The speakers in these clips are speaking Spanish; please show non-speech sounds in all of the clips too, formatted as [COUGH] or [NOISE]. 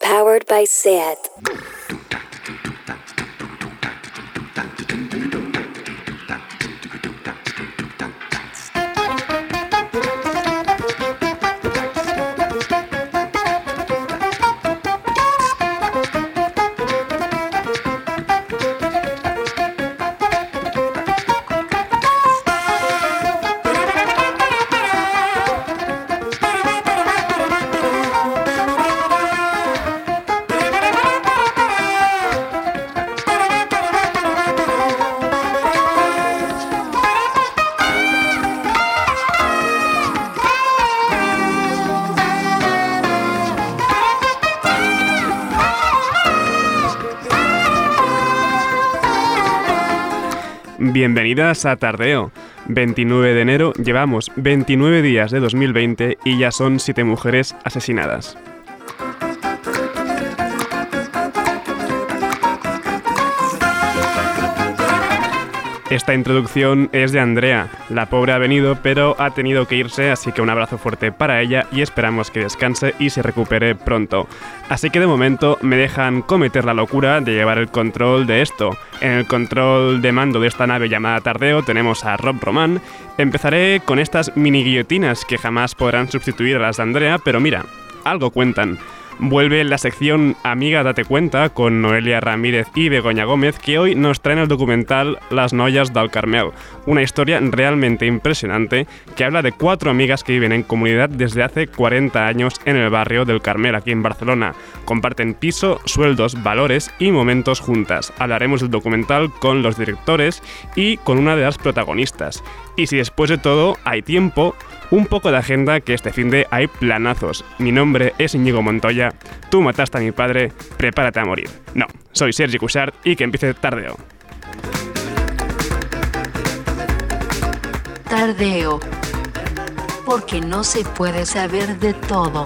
Powered by SAT. Bienvenidas a Tardeo. 29 de enero, llevamos 29 días de 2020 y ya son 7 mujeres asesinadas. Esta introducción es de Andrea. La pobre ha venido, pero ha tenido que irse, así que un abrazo fuerte para ella y esperamos que descanse y se recupere pronto. Así que de momento me dejan cometer la locura de llevar el control de esto. En el control de mando de esta nave llamada Tardeo tenemos a Rob Roman. Empezaré con estas mini guillotinas que jamás podrán sustituir a las de Andrea, pero mira, algo cuentan. Vuelve la sección Amiga Date Cuenta con Noelia Ramírez y Begoña Gómez que hoy nos traen el documental Las Noyas del Carmel, una historia realmente impresionante que habla de cuatro amigas que viven en comunidad desde hace 40 años en el barrio del Carmel aquí en Barcelona. Comparten piso, sueldos, valores y momentos juntas. Hablaremos del documental con los directores y con una de las protagonistas. Y si después de todo hay tiempo, un poco de agenda que este fin de hay planazos. Mi nombre es Íñigo Montoya, tú mataste a mi padre, prepárate a morir. No, soy Sergi Cushart y que empiece Tardeo. Tardeo. Porque no se puede saber de todo.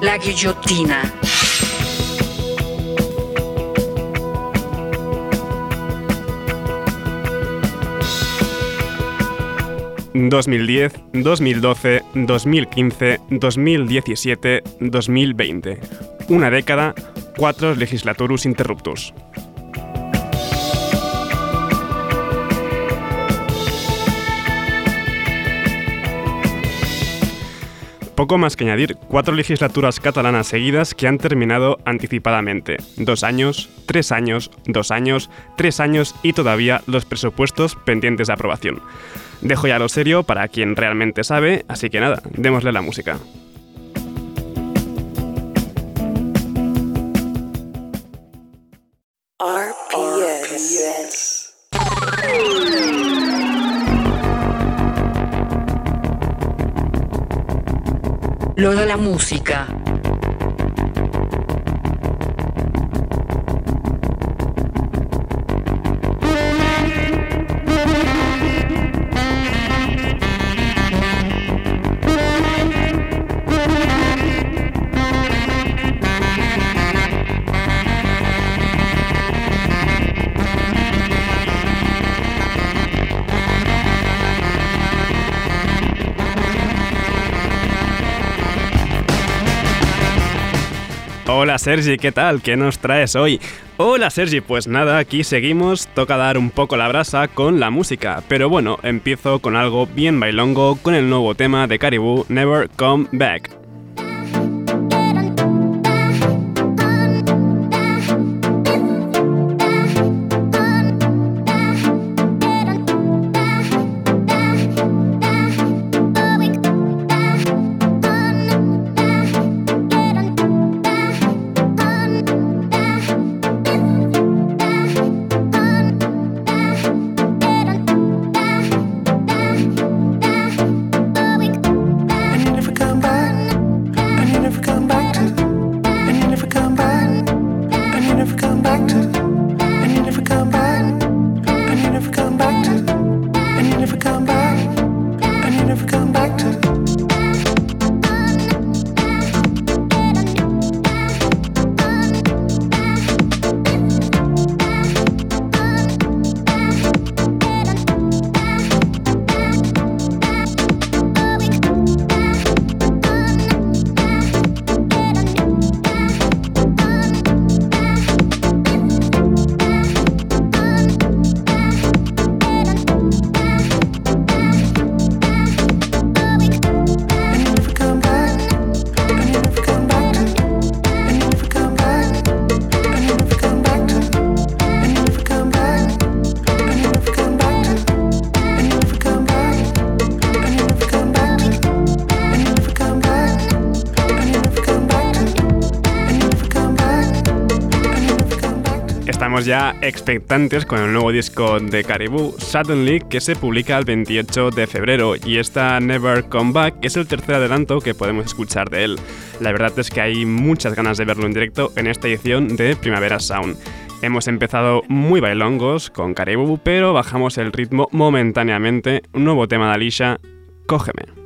La guillotina. ...2010, 2012, 2015, 2017, 2020. Una década, cuatro legislaturus interruptus. Poco más que añadir, cuatro legislaturas catalanas seguidas que han terminado anticipadamente. Dos años, tres años, dos años, tres años y todavía los presupuestos pendientes de aprobación. Dejo ya lo serio para quien realmente sabe, así que nada, démosle la música. Lo de la música. Hola Sergi, ¿qué tal? ¿Qué nos traes hoy? Hola Sergi, pues nada, aquí seguimos, toca dar un poco la brasa con la música, pero bueno, empiezo con algo bien bailongo con el nuevo tema de Caribou, Never Come Back. Ya expectantes con el nuevo disco de Caribou, Suddenly, que se publica el 28 de febrero y esta Never Come Back es el tercer adelanto que podemos escuchar de él. La verdad es que hay muchas ganas de verlo en directo en esta edición de Primavera Sound. Hemos empezado muy bailongos con Caribou, pero bajamos el ritmo momentáneamente. Un nuevo tema de Alicia, Cógeme.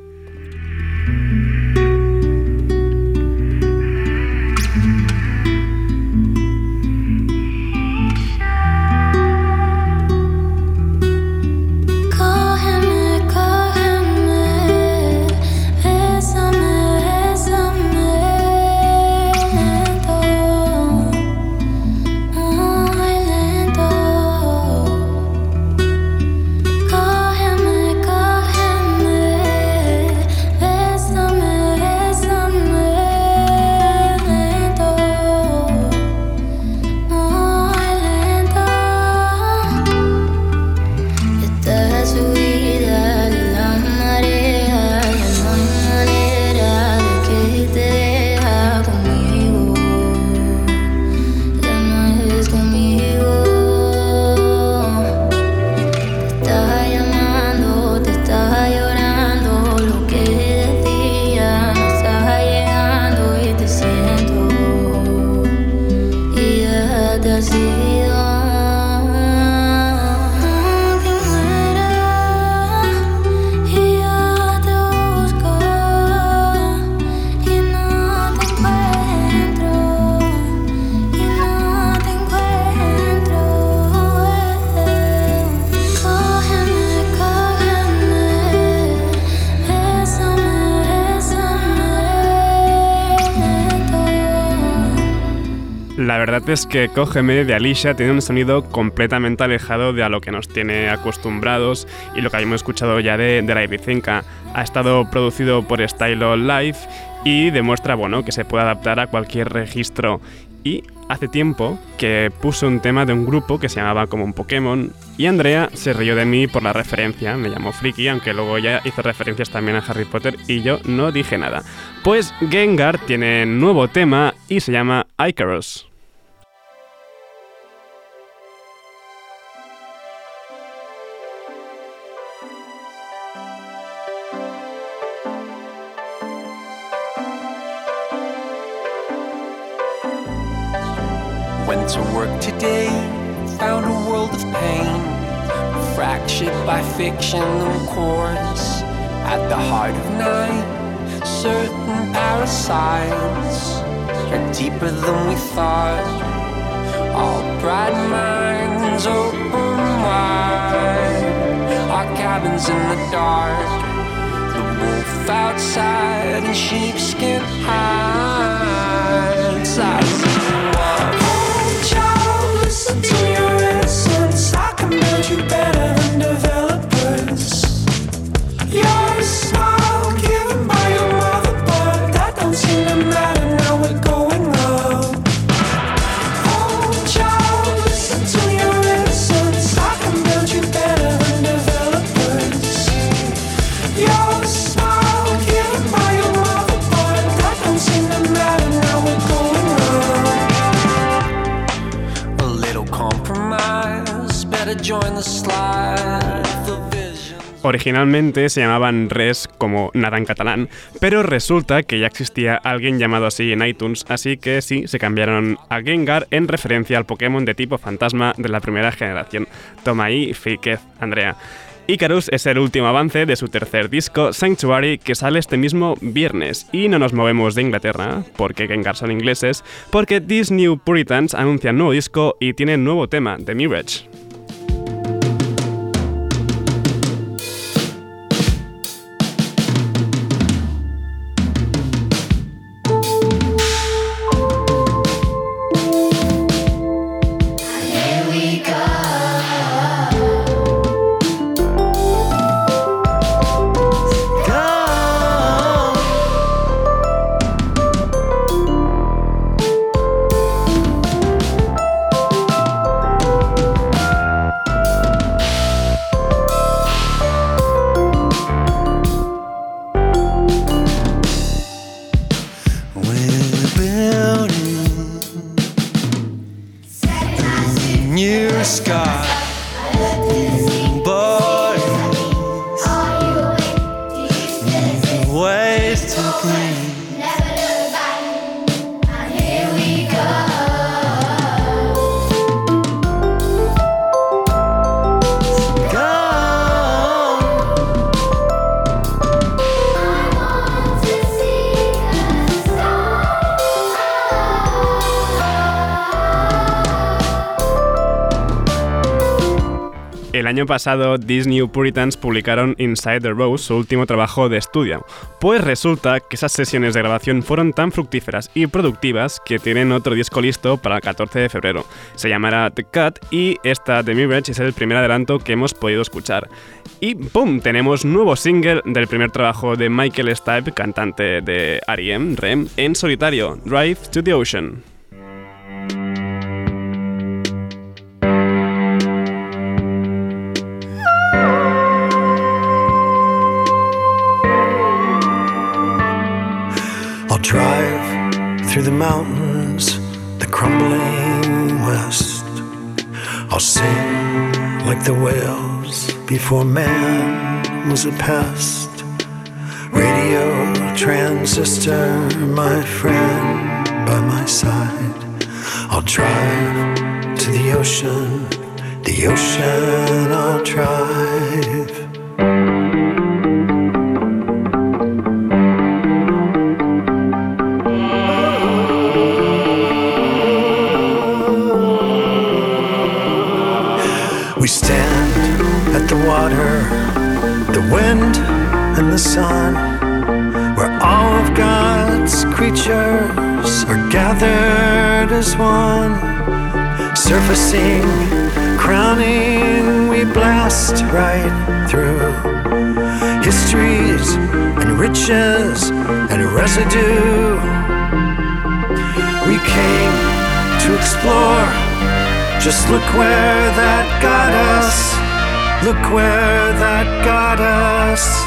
Es que Cógeme de Alicia tiene un sonido completamente alejado de a lo que nos tiene acostumbrados y lo que habíamos escuchado ya de, la Ibicenca. Ha estado producido por Stylo Live y demuestra bueno, que se puede adaptar a cualquier registro. Y hace tiempo que puso un tema de un grupo que se llamaba como un Pokémon y Andrea se rió de mí por la referencia, me llamó Friki, aunque luego ya hizo referencias también a Harry Potter y yo no dije nada. Pues Gengar tiene nuevo tema y se llama Icarus. To work today, found a world of pain, fractured by fiction and chorus. At the heart of night, certain parasites are deeper than we thought. All bright minds open wide, our cabins in the dark. The wolf outside and sheepskin hides. To your innocence. I can build you better Originalmente se llamaban Res como nada en catalán, pero resulta que ya existía alguien llamado así en iTunes, así que sí, se cambiaron a Gengar en referencia al Pokémon de tipo fantasma de la primera generación. Toma ahí, Fikez, Andrea. Icarus es el último avance de su tercer disco, Sanctuary, que sale este mismo viernes. Y no nos movemos de Inglaterra, porque Gengar son ingleses, porque These New Puritans anuncian nuevo disco y tienen nuevo tema, The Mirage. El año pasado, Disney Puritans publicaron Inside the Rose, su último trabajo de estudio. Pues resulta que esas sesiones de grabación fueron tan fructíferas y productivas que tienen otro disco listo para el 14 de febrero. Se llamará The Cut y esta The Mirage es el primer adelanto que hemos podido escuchar. Y ¡pum! Tenemos nuevo single del primer trabajo de Michael Stipe, cantante de R.E.M., REM, en solitario, Drive to the Ocean. Through the mountains, the crumbling west. I'll sing like the whales before man was a pest. Radio transistor, my friend by my side. I'll drive to the ocean, the ocean I'll drive. Stand at the water, the wind and the sun, where all of God's creatures are gathered as one. Surfacing, crowning, we blast right through histories and riches and residue. We came to explore. Just look where that got us. Look where that got us.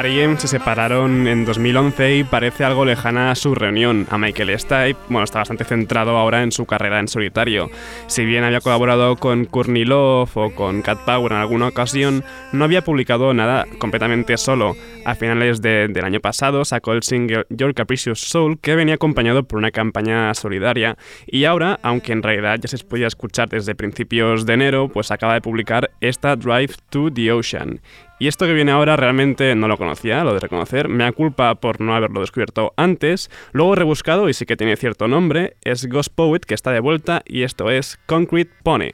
R.E.M. se separaron en 2011 y parece algo lejana su reunión. A Michael Stipe, bueno, está bastante centrado ahora en su carrera en solitario. Si bien había colaborado con Courtney Love o con Cat Power en alguna ocasión, no había publicado nada completamente solo. A finales de- del año pasado sacó el single Your Capricious Soul, que venía acompañado por una campaña solidaria. Y ahora, aunque en realidad ya se podía escuchar desde principios de enero, pues acaba de publicar esta Drive to the Ocean. Y esto que viene ahora realmente no lo conocía, lo de reconocer. Me da culpa por no haberlo descubierto antes. Luego rebuscado y sí que tiene cierto nombre. Es Ghost Poet que está de vuelta y esto es Concrete Pony.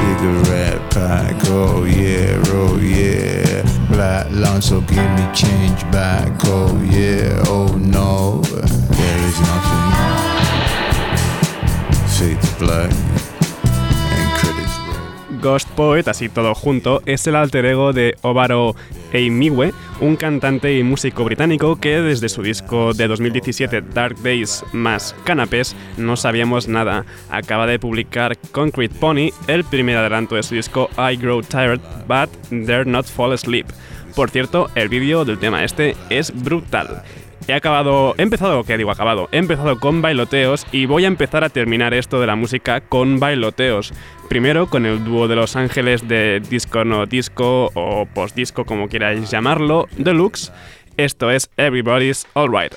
Cigarette pack, oh yeah, oh yeah. Black lunch, so give me change back, oh yeah, oh no. There is nothing. Fade to black. Ghost Poet, así todo junto, es el alter ego de Obaro Eimiwe, un cantante y músico británico que desde su disco de 2017 Dark Days más Canapés no sabíamos nada. Acaba de publicar Concrete Pony, el primer adelanto de su disco I Grow Tired But Dare Not Fall Asleep. Por cierto, el vídeo del tema este es brutal. He acabado, he empezado, ¿qué digo acabado? He empezado con bailoteos y voy a empezar a terminar esto de la música con bailoteos. Primero con el dúo de Los Ángeles de disco no disco o post disco como queráis llamarlo, Deluxe. Esto es Everybody's Alright.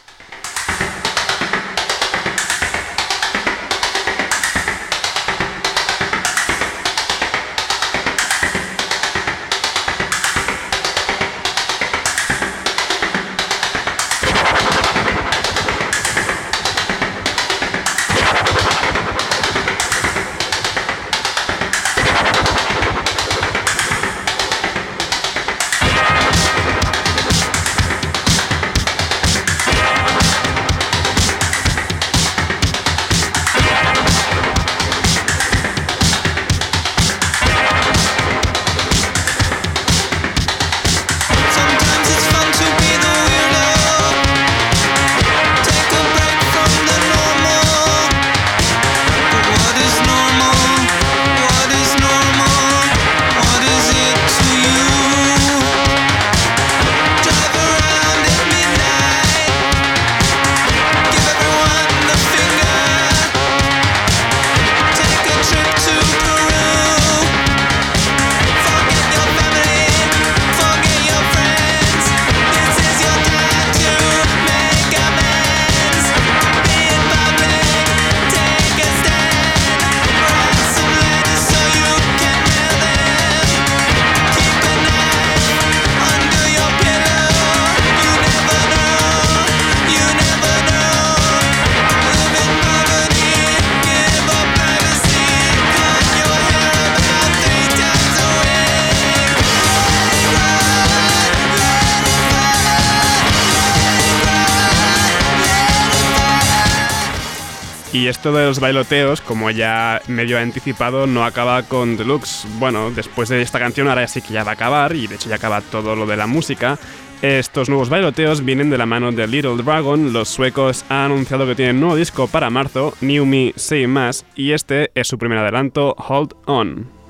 Esto de los bailoteos, como ya medio anticipado, no acaba con Deluxe. Bueno, después de esta canción ahora sí que ya va a acabar, y de hecho ya acaba todo lo de la música. Estos nuevos bailoteos vienen de la mano de Little Dragon. Los suecos han anunciado que tienen nuevo disco para marzo, New Me Say Más, y este es su primer adelanto, Hold On.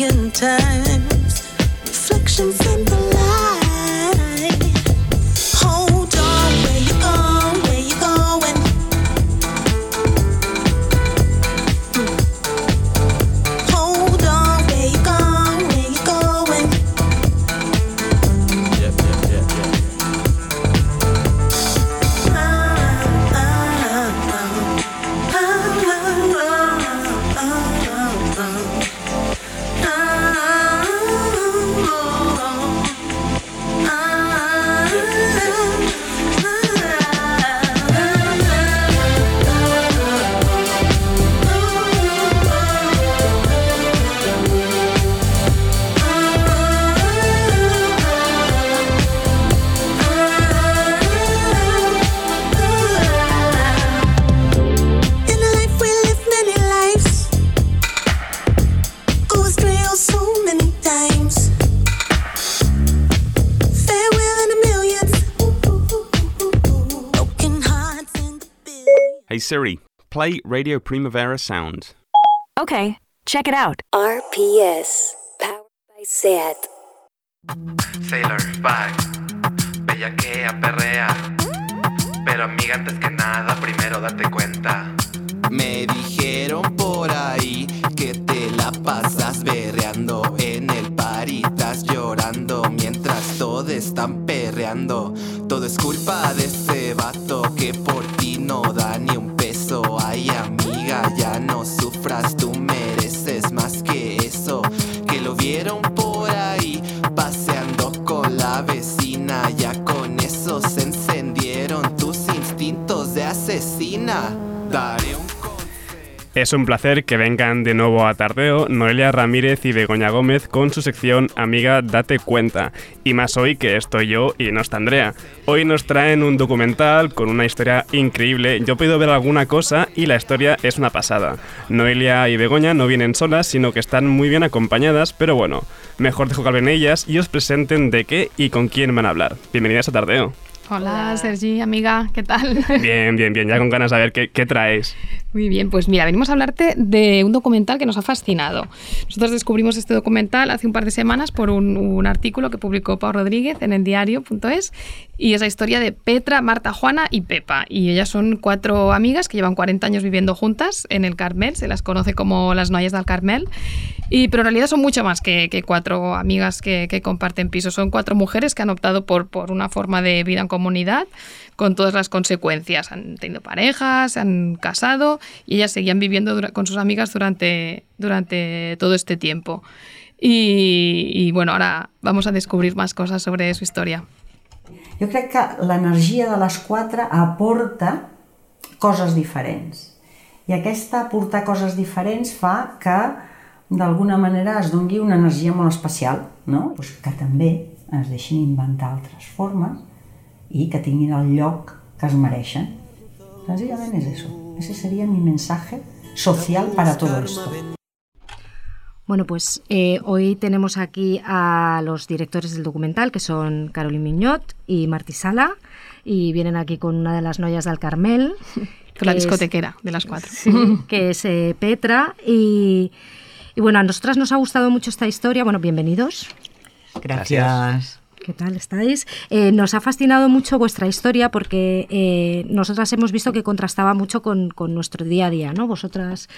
Million times. Reflections in the Siri, play Radio Primavera Sound. Okay, check it out. RPS, powered by SEAT. Sailor, bye. Bellaquea, perrea. Pero amiga, antes que nada, primero date cuenta. Me dijeron por ahí que te la pasas berreando en el party, estás llorando mientras todos están perreando. Todo es culpa de ese vato que por Es un placer que vengan de nuevo a Tardeo Noelia Ramírez y Begoña Gómez con su sección Amiga Date Cuenta. Y más hoy que estoy yo y no está Andrea. Hoy nos traen un documental con una historia increíble. Yo he podido ver alguna cosa y la historia es una pasada. Noelia y Begoña no vienen solas, sino que están muy bien acompañadas, pero bueno, mejor dejo que hablen ellas y os presenten de qué y con quién van a hablar. Bienvenidas a Tardeo. Hola, Sergi, amiga, ¿qué tal? Bien, bien, bien, ya con ganas de ver qué, qué traes. Muy bien, pues mira, venimos a hablarte de un documental que nos ha fascinado. Nosotros descubrimos este documental hace un par de semanas por un, artículo que publicó Pau Rodríguez en el diario.es y es la historia de Petra, Marta, Juana y Pepa. Y ellas son cuatro amigas que llevan 40 años viviendo juntas en el Carmel, se las conoce como las Noyas del Carmel. Y, pero en realidad son mucho más que, que cuatro amigas que, que, comparten piso. Son cuatro mujeres que han optado por, por una forma de vida en comunidad con todas las consecuencias. Han tenido parejas, se han casado y ellas seguían viviendo con sus amigas durante, durante todo este tiempo. Y, y bueno, ahora vamos a descubrir más cosas sobre su historia. Jo crec que l'energia de les quatre aporta coses diferents. I aquesta aportar coses diferents fa que d'alguna manera es dongui una energia molt especial, no? Pues que també es deixin inventar altres formes i que tinguin el lloc que es mereixen. Senzillament és eso. Ese sería mi mensaje social para todo esto. Bueno, pues eh, hoy tenemos aquí a los directores del documental, que son Caroline Mignot y Martí Sala, y vienen aquí con una de las noyas del Carmel. [LAUGHS] Con la discotequera es, de las cuatro. Sí, que es eh, Petra. Y, y, bueno, a nosotras nos ha gustado mucho esta historia. Bueno, bienvenidos. Gracias. ¿Qué tal estáis? Eh, nos ha fascinado mucho vuestra historia porque eh, nosotras hemos visto que contrastaba mucho con, nuestro día a día, ¿no? Vosotras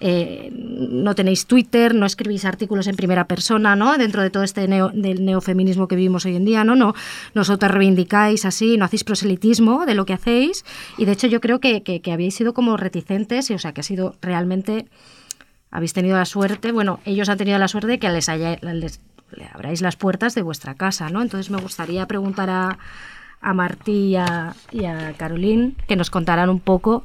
eh, no tenéis Twitter, no escribís artículos en primera persona, ¿no? Dentro de todo este neo, del neofeminismo que vivimos hoy en día, ¿no? no Nosotras reivindicáis así, no hacéis proselitismo de lo que hacéis y de hecho yo creo que, que, que habéis sido como reticentes, y, o sea, que ha sido realmente... Habéis tenido la suerte, bueno, ellos han tenido la suerte de que les haya, les, le abráis las puertas de vuestra casa, ¿no? Entonces me gustaría preguntar a, a Martí y a, y a Caroline que nos contaran un poco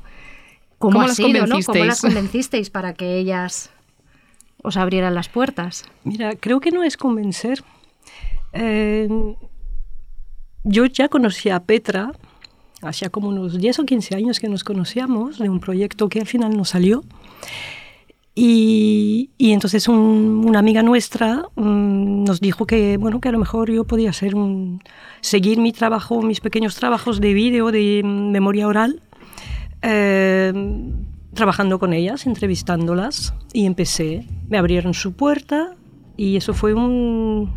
cómo, ¿Cómo ha las sido, ¿no? ¿Cómo las convencisteis para que ellas os abrieran las puertas? Mira, creo que no es convencer. Eh, yo ya conocía a Petra, hacía como unos 10 o 15 años que nos conocíamos, de un proyecto que al final no salió. Y, y, entonces un, una amiga nuestra um, nos dijo que, bueno, que a lo mejor yo podía hacer un, seguir mi trabajo, mis pequeños trabajos de vídeo, de memoria oral, eh, trabajando con ellas, entrevistándolas. Y empecé, me abrieron su puerta y eso fue un,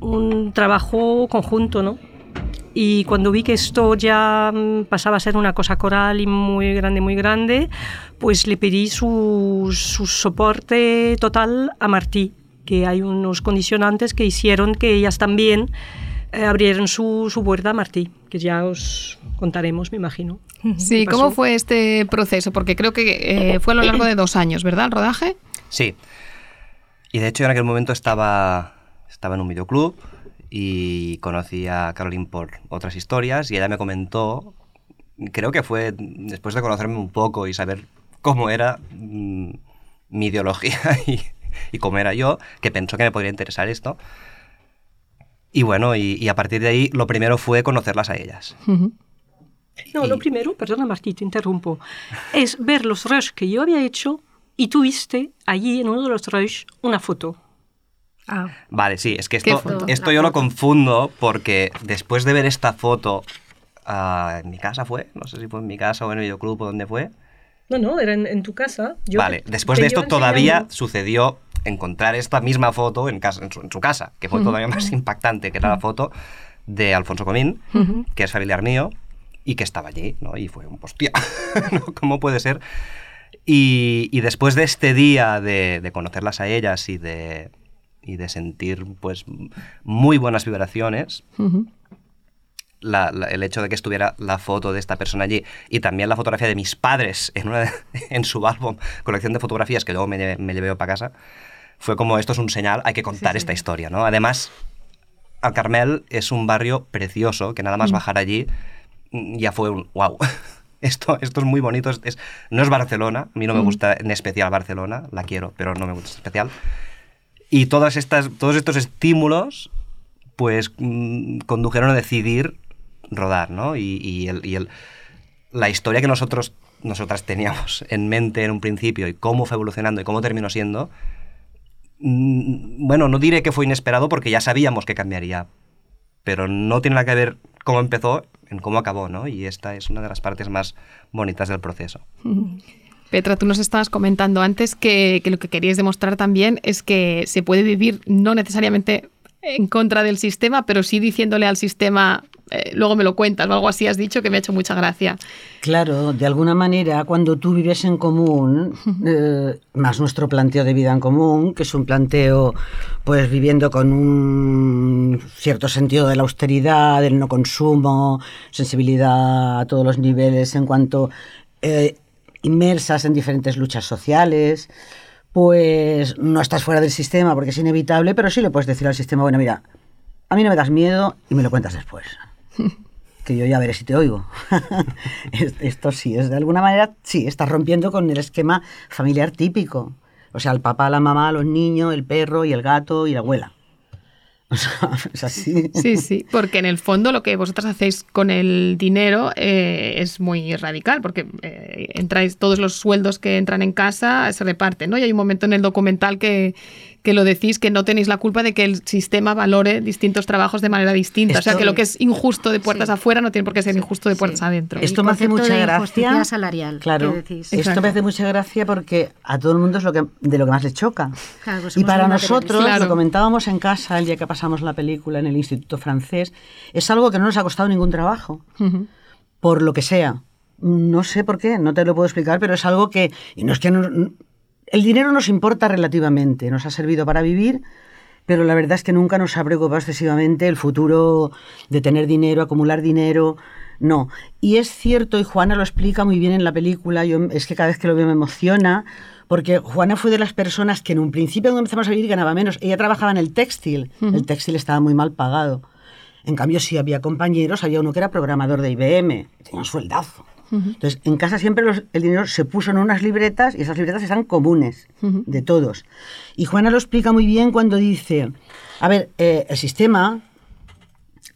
un trabajo conjunto, ¿no? Y cuando vi que esto ya pasaba a ser una cosa coral y muy grande, muy grande, pues le pedí su, su soporte total a Martí, que hay unos condicionantes que hicieron que ellas también eh, abrieran su, su, puerta a Martí, que ya os contaremos, me imagino. Sí, ¿cómo fue este proceso? Porque creo que eh, fue a lo largo de dos años, ¿verdad, el rodaje? Sí. Y de hecho en aquel momento estaba, estaba en un videoclub y conocí a Caroline por otras historias y ella me comentó, creo que fue después de conocerme un poco y saber cómo era mmm, mi ideología [LAUGHS] y, y, cómo era yo, que pensó que me podría interesar esto. Y bueno, y, y a partir de ahí lo primero fue conocerlas a ellas. Uh -huh. No, y... lo primero, perdona Martí, te interrumpo, es ver los rush que yo había hecho y tuviste allí en uno de los rush una foto. Ah. Vale, sí, es que esto, esto yo lo confundo porque después de ver esta foto uh, en mi casa fue, no sé si fue en mi casa o en el videoclub o dónde fue. No, no, era en, en tu casa. Yo vale, te, después te de esto todavía sucedió encontrar esta misma foto en, casa, en, su, en su casa, que fue uh -huh. todavía más impactante, que era la foto de Alfonso Comín, uh -huh. que es familiar mío, y que estaba allí, ¿no? Y fue un hostia, [LAUGHS] ¿no? ¿cómo puede ser? Y, y, después de este día de, de conocerlas a ellas y de, y de sentir pues muy buenas vibraciones. Uh -huh. la, la, el hecho de que estuviera la foto de esta persona allí y también la fotografía de mis padres en, una, [LAUGHS] en su álbum, colección de fotografías que luego me, me llevé para casa, fue como esto es un señal, hay que contar esta historia, ¿no? Además, Al Carmel es un barrio precioso, que nada más Mm. bajar allí mm, ya fue un wow. [LAUGHS] Esto, esto es muy bonito, es, es- no es Barcelona, a mí no me gusta en especial Barcelona, la quiero, pero no me gusta en especial. Y todas estas, todos estos estímulos, pues, mm, condujeron a decidir rodar, ¿no? Y, el- y el- la historia que nosotros, nosotras teníamos [LAUGHS] en mente en un principio y cómo fue evolucionando y cómo terminó siendo, mm, bueno, no diré que fue inesperado porque ya sabíamos que cambiaría, pero no tiene nada que ver cómo empezó en cómo acabó, ¿no? Y esta es una de las partes más bonitas del proceso. [LAUGHS] Petra, tú nos estabas comentando antes que, que lo que querías demostrar también es que se puede vivir no necesariamente en contra del sistema, pero sí diciéndole al sistema, eh, luego me lo cuentas o algo así has dicho que me ha hecho mucha gracia. Claro, de alguna manera, cuando tú vives en común, eh, más nuestro planteo de vida en común, que es un planteo, pues viviendo con un cierto sentido de la austeridad, del no consumo, sensibilidad a todos los niveles en cuanto eh, inmersas en diferentes luchas sociales, pues no estás fuera del sistema porque es inevitable, pero sí le puedes decir al sistema, bueno, mira, a mí no me das miedo y me lo cuentas después [LAUGHS] que yo ya veré si te oigo. [LAUGHS] Es- Esto sí, es de alguna manera, sí, estás rompiendo con el esquema familiar típico. O sea, el papá, la mamá, los niños, el perro y el gato y la abuela. [LAUGHS] Es así. Sí, sí, porque en el fondo lo que vosotras hacéis con el dinero eh, es muy radical, porque eh, entráis todos los sueldos que entran en casa se reparten, ¿no? Y hay un momento en el documental que, que lo decís que no tenéis la culpa de que el sistema valore distintos trabajos de manera distinta. o sea, que lo que es injusto de puertas afuera no tiene por qué ser injusto de puertas adentro. Esto me hace mucha gracia. salarial. Claro, decís. esto me hace mucha gracia porque a todo el mundo es lo que, de lo que más le choca. Claro, pues Y para nosotros, materialistas. lo comentábamos en casa el día que pasamos la película en el Instituto Francés, es algo que no nos ha costado ningún trabajo, por lo que sea. No sé por qué, no te lo puedo explicar, pero es algo que... Y no es que no- el dinero nos importa relativamente, nos ha servido para vivir, pero la verdad es que nunca nos ha preocupado excesivamente el futuro de tener dinero, acumular dinero. No. Y es cierto, y Juana lo explica muy bien en la película, yo, es que cada vez que lo veo me emociona, porque Juana fue de las personas que en un principio cuando empezamos a vivir ganaba menos. Ella trabajaba en el textil, el textil estaba muy mal pagado. En cambio, sí había compañeros, había uno que era programador de IBM, tenía un sueldazo. Entonces, en casa siempre los- el dinero se puso en unas libretas y esas libretas eran comunes de todos. Y Juana lo explica muy bien cuando dice, a ver, eh, el sistema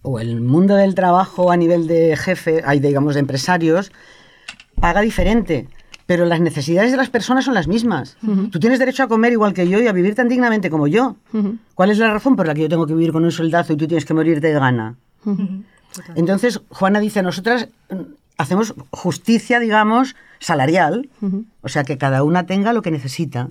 o el mundo del trabajo a nivel de jefe, hay digamos de empresarios, paga diferente, pero las necesidades de las personas son las mismas. Tú tienes derecho a comer igual que yo y a vivir tan dignamente como yo. ¿Cuál es la razón por la que yo tengo que vivir con un soldazo y tú tienes que morir de gana? Entonces, Juana dice, nosotras hacemos justicia, digamos, salarial, o sea, que cada una tenga lo que necesita.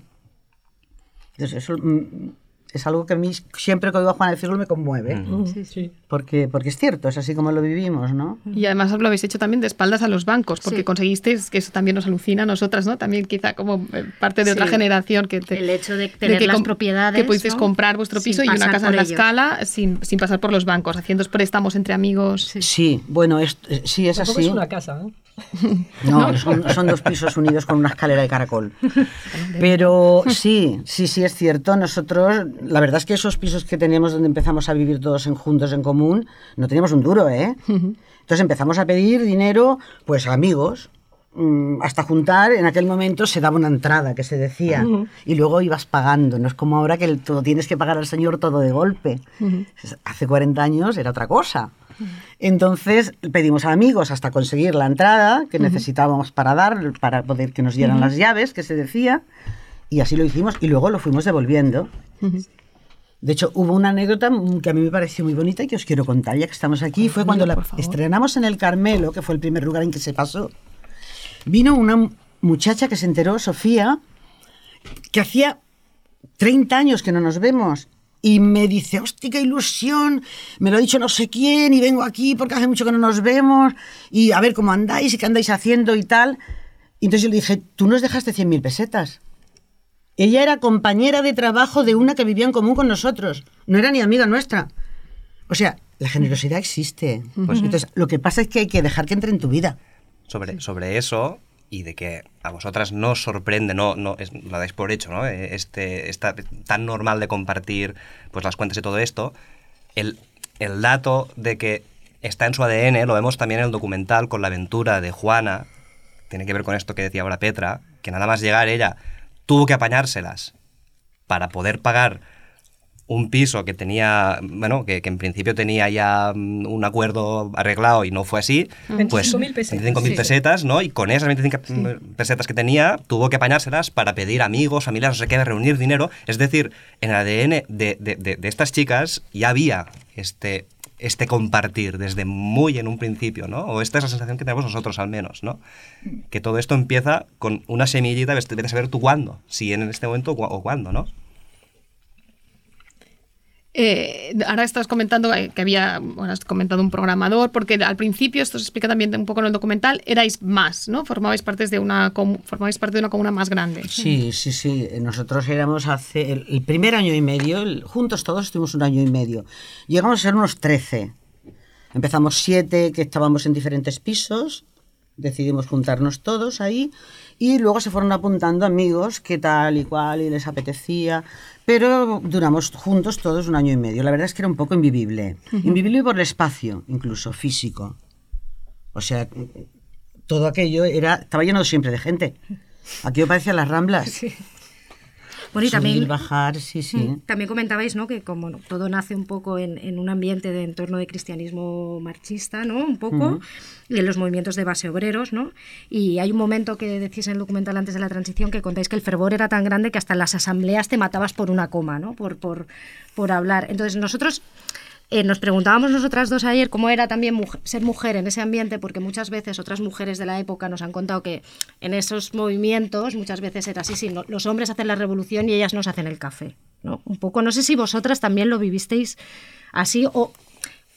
Entonces, eso mm, es algo que a mí, siempre que oigo a Juana decirlo, me conmueve. Sí, sí. Porque, porque es cierto, es así como lo vivimos, ¿no? Y además lo habéis hecho también de espaldas a los bancos, porque Sí. conseguisteis, que eso también nos alucina a nosotras, ¿no? También quizá como eh, parte de otra generación que te- El hecho de tener las com- propiedades, Que pudisteis ¿no? comprar vuestro piso y una casa en la ellos. escala sin, sin pasar por los bancos, haciendo préstamos entre amigos. Sí, bueno, es, eh, sí es Tampoco así. es una casa, ¿eh? [LAUGHS] No, son, son dos pisos unidos con una escalera de caracol. [LAUGHS] Pero sí, sí, sí es cierto. Nosotros, la verdad es que esos pisos que teníamos donde empezamos a vivir todos en, juntos en común, no teníamos un duro, ¿eh? Entonces empezamos a pedir dinero, pues a amigos, mm, hasta juntar, en aquel momento se daba una entrada, que se decía, y luego ibas pagando. No es como ahora que todo tienes que pagar al señor todo de golpe. Hace 40 años era otra cosa. Entonces pedimos a amigos hasta conseguir la entrada que necesitábamos para dar, para poder que nos dieran las llaves, que se decía, y así lo hicimos y luego lo fuimos devolviendo. De hecho, hubo una anécdota mm, que a mí me pareció muy bonita y que os quiero contar ya que estamos aquí. Fue cuando la estrenamos en el Carmelo, que fue el primer lugar en que se pasó. Vino una muchacha que se enteró, Sofía, que hacía 30 años que no nos vemos. Y me dice, hostia, qué ilusión, me lo ha dicho no sé quién y vengo aquí porque hace mucho que no nos vemos y a ver cómo andáis y qué andáis haciendo y tal. Y entonces yo le dije, tú nos dejaste 100.000 pesetas. Ella era compañera de trabajo de una que vivía en común con nosotros, no era ni amiga nuestra. O sea, la generosidad existe. Pues- Entonces, lo que pasa es que hay que dejar que entre en tu vida. Sobre, sobre eso, y de que a vosotras no os sorprende, no, no es- lo dais por hecho, ¿no? Eh, Este, esta, tan normal de compartir pues las cuentas y todo esto, el, el dato de que está en su ADN, lo vemos también en el documental con la aventura de Juana, tiene que ver con esto que decía ahora Petra, que nada más llegar ella tuvo que apañárselas para poder pagar un piso que tenía, bueno, que, que en principio tenía ya mm, un acuerdo arreglado y no fue así, pues 25.000 pesetas. 25.000 Sí. pesetas, ¿no? Y con esas 25 pesetas que tenía, tuvo que apañárselas para pedir amigos, familias, no sé qué, reunir dinero. Es decir, en el ADN de, de- de- de estas chicas ya había este, este compartir desde muy en un principio, ¿no? O esta es la sensación que tenemos nosotros al menos, ¿no? Que todo esto empieza con una semillita, vete a saber tú cuándo, si en este momento o o cuándo, ¿no? Eh, ahora estás comentando eh, que había, has comentado un programador, porque al principio, esto se explica también un poco en el documental, erais más, ¿no? Formabais, partes de una, formabais parte de una comuna más grande. Sí, sí, sí. Nosotros éramos hace el, primer año y medio, juntos todos estuvimos un año y medio. Llegamos a ser unos 13. Empezamos siete que estábamos en diferentes pisos, decidimos juntarnos todos ahí y luego se fueron apuntando amigos que tal y cual y les apetecía, pero duramos juntos todos un año y medio. La verdad es que era un poco invivible, invivible por el espacio, incluso físico. O sea, todo aquello era estaba lleno siempre de gente. Aquello parecía las Ramblas. Bueno, y Subir, también, bajar, sí, sí. Mm, también comentabais ¿no? que como todo nace un poco en, en un ambiente de entorno de cristianismo marxista, ¿no? Un poco, y en los movimientos de base obreros, ¿no? Y hay un momento que decís en el documental antes de la transición que contáis que el fervor era tan grande que hasta en las asambleas te matabas por una coma, ¿no? Por, por, por hablar. Entonces nosotros eh, nos preguntábamos nosotras dos ayer cómo era también ser mujer en ese ambiente, porque muchas veces otras mujeres de la época nos han contado que en esos movimientos muchas veces era así, sí, no- los hombres hacen la revolución y ellas nos hacen el café. ¿no? Un poco, no sé si vosotras también lo vivisteis así o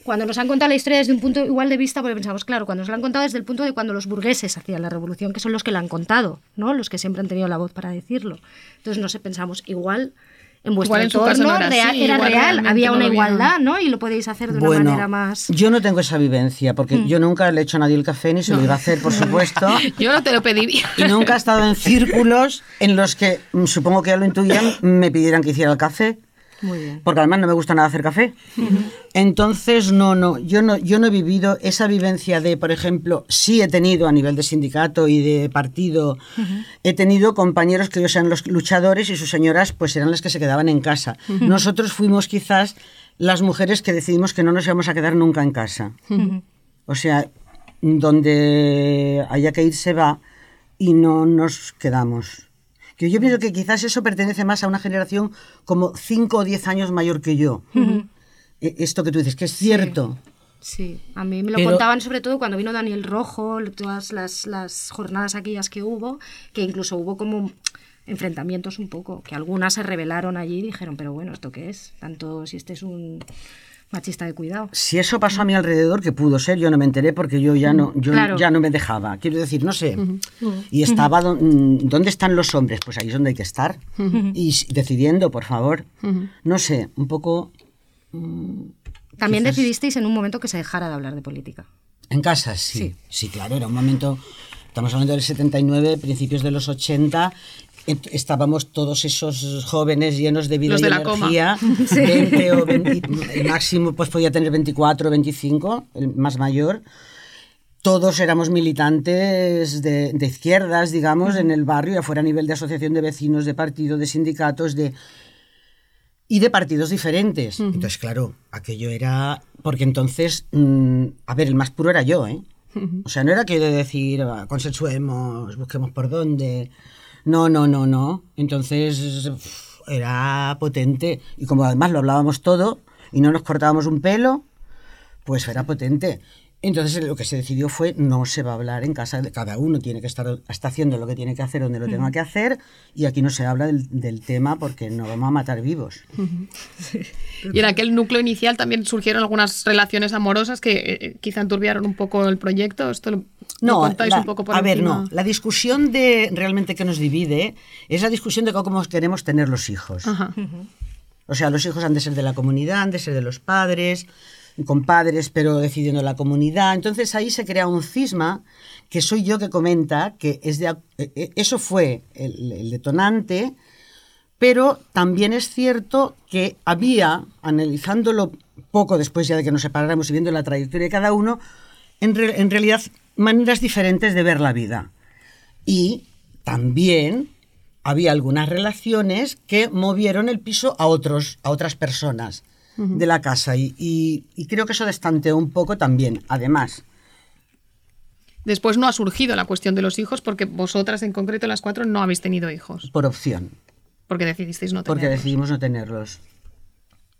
cuando nos han contado la historia desde un punto igual de vista, porque pensamos, claro, cuando nos la han contado desde el punto de cuando los burgueses hacían la revolución, que son los que la han contado, ¿no? Los que siempre han tenido la voz para decirlo. Entonces, no sé, pensamos, igual en vuestro en entorno no era real- así, era real, había una igualdad, ¿no? Y lo podéis hacer de una manera más... yo no tengo esa vivencia, porque Mm. yo nunca le he hecho a nadie el café, ni se lo iba a hacer, por [LAUGHS] supuesto. [LAUGHS] Yo no te lo pediría. Y nunca he estado en círculos en los que, mm, supongo que ya lo intuían, me pidieran que hiciera el café. Muy bien. Porque además no me gusta nada hacer café. Entonces, no, no, yo no, yo no he vivido esa vivencia de, por ejemplo, sí he tenido a nivel de sindicato y de partido, he tenido compañeros que ellos eran los luchadores y sus señoras pues eran las que se quedaban en casa. Nosotros fuimos quizás las mujeres que decidimos que no nos íbamos a quedar nunca en casa. O sea, donde haya que ir se va y no nos quedamos. Que yo pienso que quizás eso pertenece más a una generación como 5 o 10 años mayor que yo. E- Esto que tú dices, que es cierto. Sí, a mí me lo Pero- contaban sobre todo cuando vino Daniel Rojo, todas las, las jornadas aquellas que hubo, que incluso hubo como enfrentamientos un poco, que algunas se rebelaron allí y dijeron, pero bueno, ¿esto qué es? Tanto si este es un machista de cuidado. Si eso pasó a mi alrededor, que pudo ser, yo no me enteré porque yo ya no, yo Claro. ya no me dejaba. Quiero decir, no sé. Y estaba, don- mm, ¿dónde están los hombres? Pues ahí es donde hay que estar. Y decidiendo, por favor. No sé, un poco También Quizás- decidisteis en un momento que se dejara de hablar de política. En casa, sí. Sí, claro, era un momento, estamos hablando del 79, principios de los 80, et- estábamos todos esos jóvenes llenos de vida Los y de energía, [LAUGHS] Sí. 20 o 20, el máximo pues podía tener 24 o 25, el más mayor. Todos éramos militantes de, de izquierdas, digamos, en el barrio y afuera a nivel de asociación de vecinos, de partido, de sindicatos, de y de partidos diferentes. Entonces, claro, aquello era. Porque entonces, mm, a ver, el más puro era yo, ¿eh? O sea, no era que de decir, "Ah, consensuemos, busquemos por dónde. No, no, no, no. Entonces, uf, era potente. Y como además lo hablábamos todo y no nos cortábamos un pelo, pues era potente. Entonces lo que se decidió fue no se va a hablar en casa, de- cada uno tiene que estar está haciendo lo que tiene que hacer donde lo tenga que hacer y aquí no se habla del, del tema porque no vamos a matar vivos. Y en aquel núcleo inicial también surgieron algunas relaciones amorosas que eh, quizá enturbiaron un poco el proyecto. Esto lo No, contáis la- un poco por a ver, no. La discusión de realmente que nos divide es la discusión de cómo queremos tener los hijos. Ajá. O sea, los hijos han de ser de la comunidad, han de ser de los padres. con padres, pero decidiendo la comunidad. Entonces ahí se crea un cisma que soy yo que comenta que es de, eh, eh, eso fue el, el detonante, pero también es cierto que había, analizándolo poco después ya de que nos separáramos y viendo la trayectoria de cada uno, en, re- en realidad maneras diferentes de ver la vida. Y también había algunas relaciones que movieron el piso a otros, a otras personas de la casa. Y, y- y creo que eso destanteó un poco también. Además, Después no ha surgido la cuestión de los hijos porque vosotras en concreto las cuatro no habéis tenido hijos. por opción, Porque decidisteis no porque tenerlos. decidimos no tenerlos.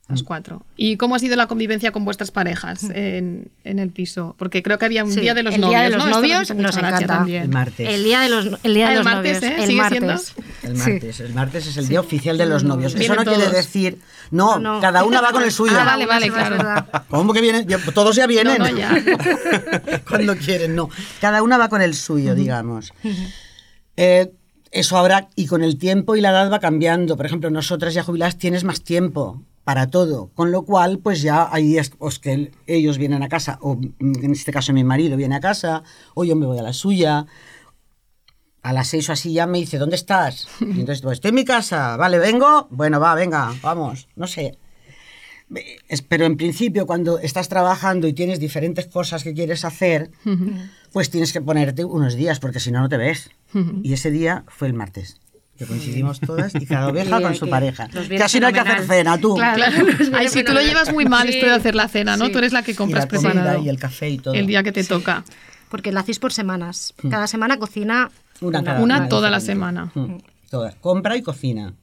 Las cuatro. ¿Y cómo ha sido la convivencia con vuestras parejas en, en el piso? Porque creo que había un Sí, día de los el novios. día de los novios nos encanta. también. El martes. El día de los, el día Ah, de el los martes, novios. ¿eh? El ¿Sigue martes. El Sí. martes, el martes es el día oficial de los novios. Eso no quiere decir, no, cada una va con el suyo. Ah, vale, vale, claro. ¿Cómo que vienen? Todos ya vienen. No, no, ya. [LAUGHS] Cuando quieren, no. Cada una va con el suyo, digamos. Eh, eso habrá, y con el tiempo y la edad va cambiando. Por ejemplo, nosotras ya jubiladas tienes más tiempo para todo, con lo cual pues ya hay días pues, que el- ellos vienen a casa, o mm, en este caso mi marido viene a casa, o yo me voy a la suya. A las seis o así ya me dice, ¿dónde estás? [LAUGHS] Y entonces, pues estoy en mi casa, vale, vengo, bueno, va, venga, vamos, no sé. Pero en principio, cuando estás trabajando y tienes diferentes cosas que quieres hacer, pues tienes que ponerte unos días, porque si no, no te ves. Y ese día fue el martes, que coincidimos todas y cada oveja [LAUGHS] Y con su que- pareja. así no hay que hacer cena, tú. Claro. Claro. Nos viene Ay, si tú lo llevas muy mal Sí. esto de hacer la cena, ¿no? Sí. Tú eres la que Y compras la comida preparado. y el café y todo. El día que te toca. Porque lo hacéis por semanas. Mm. Cada semana cocina Una, una. cada- Una una toda la semana. Mm, todas. Compra y cocina.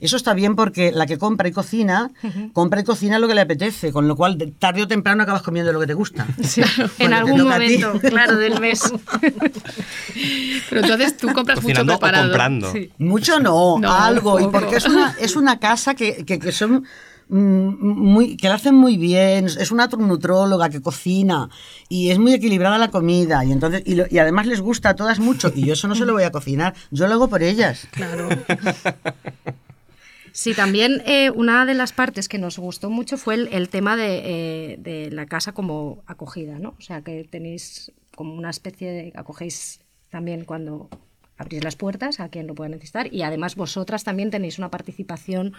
Eso está bien porque la que compra y cocina, compra y cocina lo que le apetece, con lo cual de- tarde o temprano acabas comiendo lo que te gusta. En Cuando te algún momento, claro, del [LAUGHS] mes. Pero entonces tú compras mucho o preparado. comprando. Sí. Mucho no, No, algo. Y porque es una, es una casa que, que, que son mm, muy, que la hacen muy bien, es una nutróloga que cocina y es muy equilibrada la comida y entonces y, lo- y además les gusta a todas mucho y yo eso no se lo voy a cocinar, yo lo hago por ellas. Claro. [LAUGHS] Sí, también eh, una de las partes que nos gustó mucho fue el, el tema de, eh, de la casa como acogida, ¿no? O sea, que tenéis como una especie de... acogéis también cuando abrís las puertas a quien lo pueda necesitar y además vosotras también tenéis una participación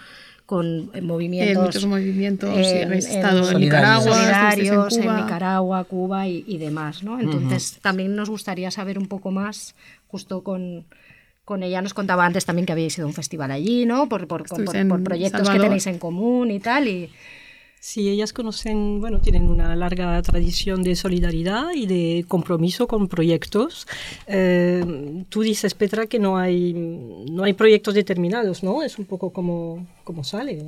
con eh, movimientos... En muchos movimientos, sí, en- habéis en estado en. Nicaragua, solidarios en en, Cuba. Nicaragua, Cuba y, y demás, ¿no? Entonces también nos gustaría saber un poco más, justo con, con ella nos contaba antes también que habíais ido a un festival allí, ¿no? Por, por, por- Estuvisteis por en proyectos que tenéis en común y tal. Y, Sí, ellas conocen, bueno, tienen una larga tradición de solidaridad y de compromiso con proyectos. Eh, tú dices, Petra, que no hay, no hay proyectos determinados, ¿no? Es un poco como, como sale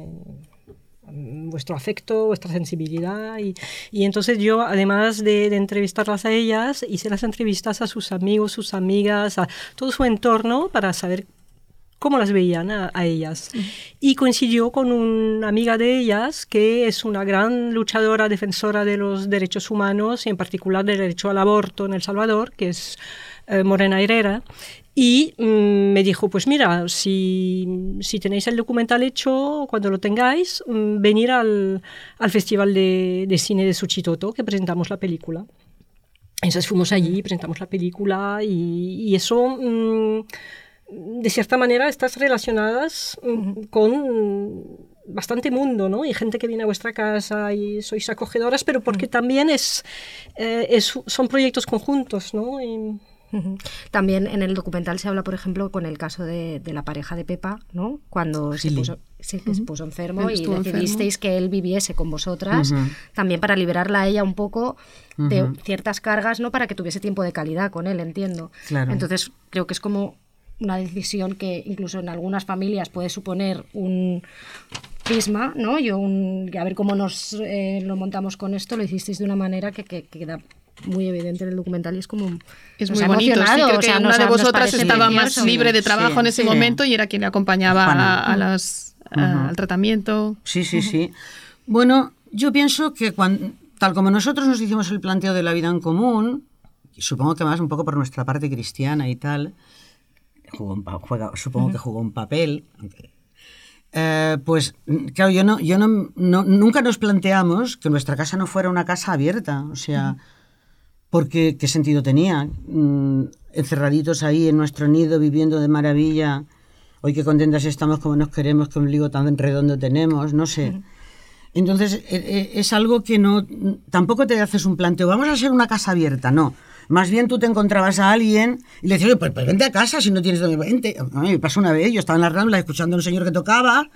vuestro afecto, vuestra sensibilidad. Y, y entonces yo, además de, de entrevistarlas a ellas, hice las entrevistas a sus amigos, sus amigas, a todo su entorno para saber cómo las veían a, a ellas. Y coincidió con una amiga de ellas que es una gran luchadora, defensora de los derechos humanos y en particular del derecho al aborto en El Salvador, que es eh, Morena Herrera. Y mm, me dijo, pues mira, si, si tenéis el documental hecho, cuando lo tengáis, mm, venir al, al Festival de, de Cine de Suchitoto, que presentamos la película. Entonces fuimos allí, presentamos la película y, y eso, mm, de cierta manera, estás relacionadas mm, con bastante mundo, ¿no? Y gente que viene a vuestra casa y sois acogedoras, pero porque también es, eh, es- son proyectos conjuntos, ¿no? Y-. También en el documental se habla, por ejemplo, con el caso de, de la pareja de Pepa, ¿no? Cuando se puso, sí, que se puso enfermo Él y decidisteis que él viviese con vosotras, también para liberarla a ella un poco de ciertas cargas, ¿no? Para que tuviese tiempo de calidad con él, entiendo. Claro. Entonces, creo que es como una decisión que incluso en algunas familias puede suponer un prisma, ¿no? Yo un, a ver cómo nos eh, lo montamos con esto, lo hicisteis de una manera que, que- que queda muy evidente en el documental y es como Es muy bonito. Sí, emocionado, creo o que sea, una de vosotras estaba más libre de trabajo Sí, en ese sí. momento y era quien le acompañaba a, a las, a- al tratamiento. Sí, sí, sí. Bueno, yo pienso que cuan- tal como nosotros nos hicimos el planteo de la vida en común, y supongo que más un poco por nuestra parte cristiana y tal, jugó un juega- supongo que jugó un papel, aunque Eh, pues claro, yo no, yo no, no- nunca nos planteamos que nuestra casa no fuera una casa abierta, o sea, porque qué sentido tenía, Mm, encerraditos ahí en nuestro nido, viviendo de maravilla, hoy qué contentas estamos, como nos queremos, qué ombligo tan redondo tenemos, no sé. Entonces, e- e- es algo que no, tampoco te haces un planteo, vamos a ser una casa abierta, no. Más bien tú te encontrabas a alguien y le decías, "Oye, pues, pues vente a casa si no tienes donde vente. A mí me pasó una vez, yo estaba en la Rambla escuchando a un señor que tocaba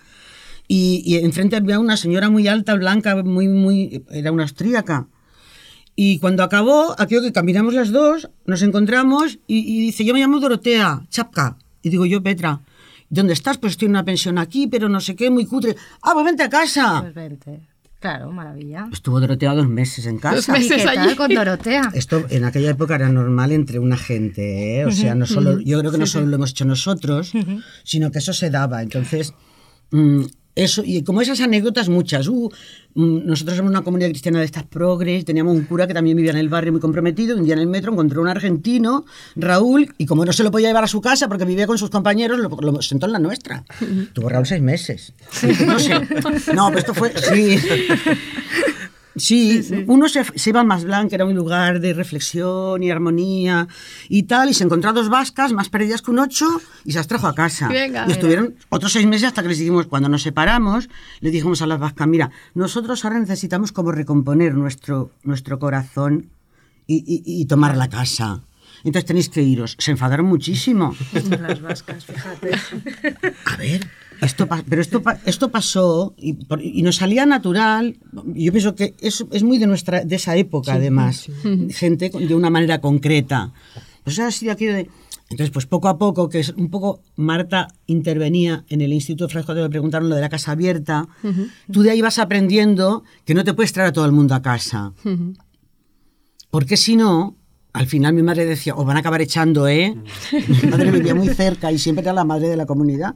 y, y enfrente había una señora muy alta, blanca, muy, muy, era una austríaca. Y cuando acabó, aquello que caminamos las dos, nos encontramos y, y dice, yo me llamo Dorotea, Chapka. Y digo yo, Petra, ¿dónde estás? Pues estoy en una pensión aquí, pero no sé qué, muy cutre. Ah, pues vente a casa. Pues vente. Claro, maravilla. Estuvo Dorotea dos meses en casa. Dos meses ¿Y qué tal allí? con Dorotea? [LAUGHS] Esto en aquella época era normal entre una gente, ¿eh? O sea, no solo, yo creo que no solo lo hemos hecho nosotros, sino que eso se daba. Entonces, mm, eso, y como esas anécdotas muchas. Uh, mm, nosotros somos una comunidad cristiana de estas progres, teníamos un cura que también vivía en el barrio muy comprometido, un día en el metro encontró un argentino, Raúl, y como no se lo podía llevar a su casa porque vivía con sus compañeros, lo, lo sentó en la nuestra. Tuvo Raúl seis meses. No sé. No, pero esto fue... Sí. [LAUGHS] Sí, uno se, se iba más blanco, era un lugar de reflexión y armonía y tal, y se encontró a dos vascas más perdidas que un ocho y se las trajo a casa. Venga. y estuvieron otros seis meses hasta que les dijimos, cuando nos separamos, le dijimos a las vascas, mira, nosotros ahora necesitamos como recomponer nuestro, nuestro corazón y, y- y tomar la casa. Entonces tenéis que iros. Se enfadaron muchísimo. [LAUGHS] Las vascas, fíjate. A ver, esto pero esto, esto pasó y, y nos salía natural. Yo pienso que es, es muy de, nuestra, de esa época, Sí, además. sí. Gente de una manera concreta. Pues así aquello de... Entonces, pues poco a poco, que es un poco Marta intervenía en el Instituto Fresco, te preguntaron lo de la casa abierta. Tú de ahí vas aprendiendo que no te puedes traer a todo el mundo a casa. Porque si no, al final mi madre decía, os van a acabar echando, ¿eh? Mi madre vivía muy cerca y siempre era la madre de la comunidad.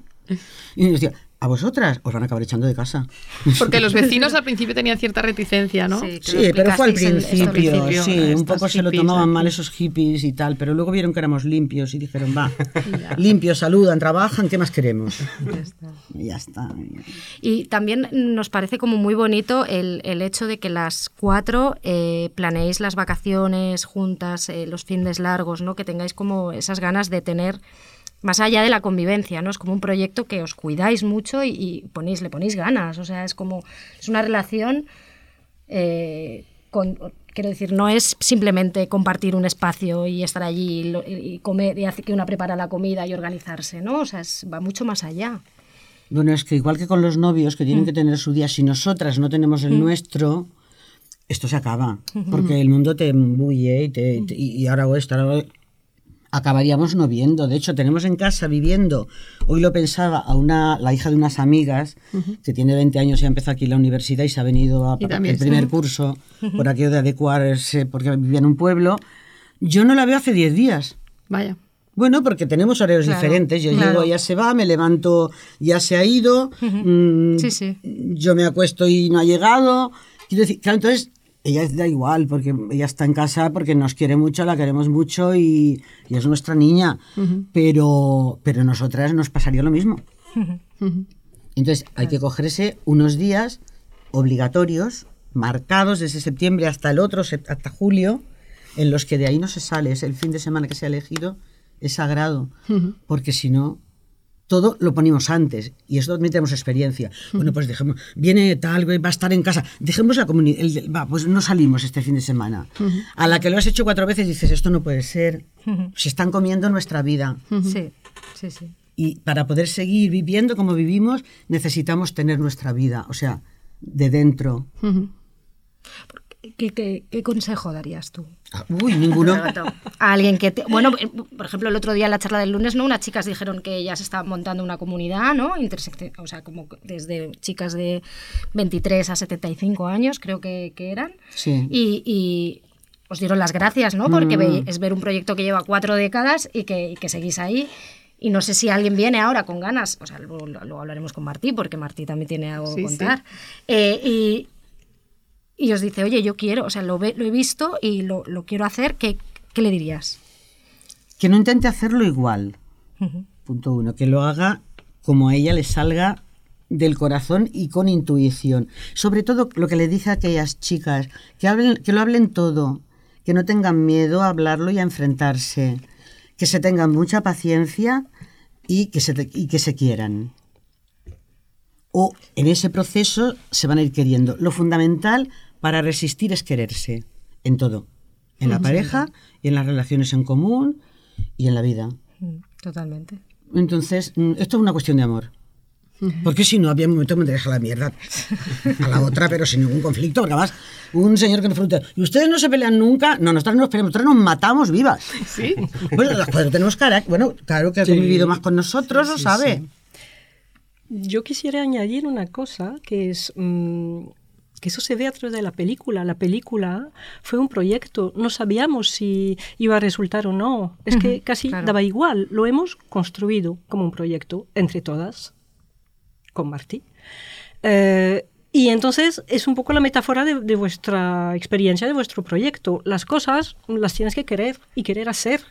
Y me decía, a vosotras os van a acabar echando de casa. Porque los [LAUGHS] vecinos al principio tenían cierta reticencia, ¿no? Sí, pero fue al principio, sí, un poco se lo tomaban mal esos hippies y tal, pero luego vieron que éramos limpios y dijeron, va, limpios, saludan, trabajan, ¿qué más queremos? Y ya está. Y también nos parece como muy bonito el, el hecho de que las cuatro eh, planeéis las vacaciones juntas, eh, los fines largos, ¿no? Que tengáis como esas ganas de tener más allá de la convivencia, ¿no? Es como un proyecto que os cuidáis mucho y, y ponéis, le ponéis ganas. O sea, es como. Es una relación. eh, con, quiero decir, no es simplemente compartir un espacio y estar allí y, comer y hacer que una prepara la comida y organizarse, ¿no? O sea, es- va mucho más allá. Bueno, es que igual que con los novios que tienen Mm. que tener su día, si nosotras no tenemos el Mm. nuestro, esto se acaba. Porque el mundo te embulle y, te- te- y y ahora hago esto, ahora hago- acabaríamos no viendo. De hecho, tenemos en casa viviendo, hoy lo pensaba, a una, la hija de unas amigas que tiene 20 años y ha empezado aquí en la universidad y se ha venido a también el primer está. curso [LAUGHS] Ujú. por aquello de adecuarse, porque vivía en un pueblo. Yo no la veo hace 10 días. Vaya. Bueno, porque tenemos horarios Claro, diferentes. Yo claro. llego, ella se va, me levanto, ya se ha ido. mm, Sí, sí. Yo me acuesto y no ha llegado. Quiero decir, claro, entonces ella da igual, porque ella está en casa porque nos quiere mucho, la queremos mucho y, y es nuestra niña. Pero, pero nosotras nos pasaría lo mismo. Entonces hay que cogerse unos días obligatorios, marcados desde septiembre hasta el otro, hasta julio, en los que de ahí no se sale. Es el fin de semana que se ha elegido, es sagrado. Porque si no, todo lo ponemos antes. Y eso también tenemos experiencia. Bueno, pues dejemos, viene tal, va a estar en casa. Dejemos la comunidad. Va, pues no salimos este fin de semana. A la que lo has hecho cuatro veces dices, esto no puede ser. Se están comiendo nuestra vida. Sí, sí, sí. Y para poder seguir viviendo como vivimos, necesitamos tener nuestra vida, o sea, de dentro. ¿Qué, qué, qué consejo darías tú? Uy, ninguno. [LAUGHS] A alguien que te- bueno, eh, por ejemplo, el otro día en la charla del lunes, ¿no? Unas chicas dijeron que ellas estaban montando una comunidad, ¿no? Intersecte- o sea, como desde chicas de 23 a 75 años, creo que, que eran. Sí. Y, y os dieron las gracias, ¿no? Porque Mm. es ver un proyecto que lleva cuatro décadas y que, y que seguís ahí. Y no sé si alguien viene ahora con ganas, o sea, luego, luego hablaremos con Martí, porque Martí también tiene algo Sí, que sí. contar. Eh, y, y os dice, oye, yo quiero, o sea, lo, ve- lo he visto y lo, lo quiero hacer, ¿qué, qué le dirías? Que no intente hacerlo igual, punto uno. Que lo haga como a ella le salga del corazón y con intuición. Sobre todo lo que le dice a aquellas chicas, que, hablen, que lo hablen todo, que no tengan miedo a hablarlo y a enfrentarse, que se tengan mucha paciencia y que se, y que se quieran. O en ese proceso se van a ir queriendo. Lo fundamental para resistir es quererse, en todo, en la pareja y en las relaciones en común y en la vida. Totalmente. Entonces, mm, esto es una cuestión de amor. Porque si no, había un momento que me deja la mierda [LAUGHS] a la otra, pero sin ningún conflicto. Porque además, un señor que me pregunta, ¿y ustedes no se pelean nunca? No, nosotros no nos peleamos, nosotros nos matamos vivas. Sí. [LAUGHS] Bueno, las cuatro tenemos carácter. Bueno, claro que ha Sí. convivido más con nosotros, lo sabe. sí. Yo quisiera añadir una cosa que es mm, que eso se ve a través de la película. La película fue un proyecto, no sabíamos si iba a resultar o no. Es que casi claro. daba igual. Lo hemos construido como un proyecto entre todas, con Martí. Eh, y entonces es un poco la metáfora de, de vuestra experiencia, de vuestro proyecto. Las cosas las tienes que querer y querer hacer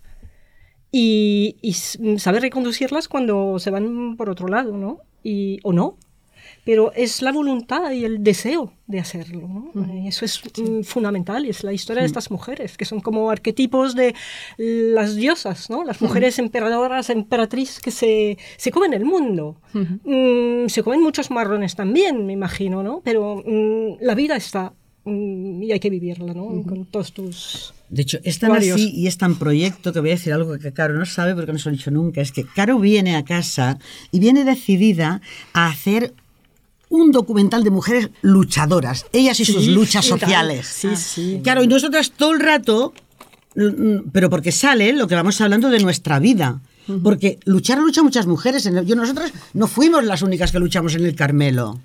y, y saber reconducirlas cuando se van por otro lado, ¿no? Y, o no. Pero es la voluntad y el deseo de hacerlo, ¿no? Eh, Eso es mm, fundamental y es la historia de estas mujeres, que son como arquetipos de las diosas, ¿no? Las mujeres emperadoras, emperatriz que se, se comen el mundo. Mm, se comen muchos marrones también, me imagino, ¿no? Pero mm, la vida está mm, y hay que vivirla, ¿no? Con todos tus... De hecho, es tan Varios. así y es tan proyecto que voy a decir algo que Caro no sabe porque no se lo he dicho nunca. Es que Caro viene a casa y viene decidida a hacer un documental de mujeres luchadoras, ellas y sus Sí, luchas sí, sociales. Sí, sí. Claro, y nosotras todo el rato, mm, pero porque sale lo que vamos hablando de nuestra vida. Porque luchar luchan muchas mujeres. Yo, nosotras no fuimos las únicas que luchamos en el Carmelo.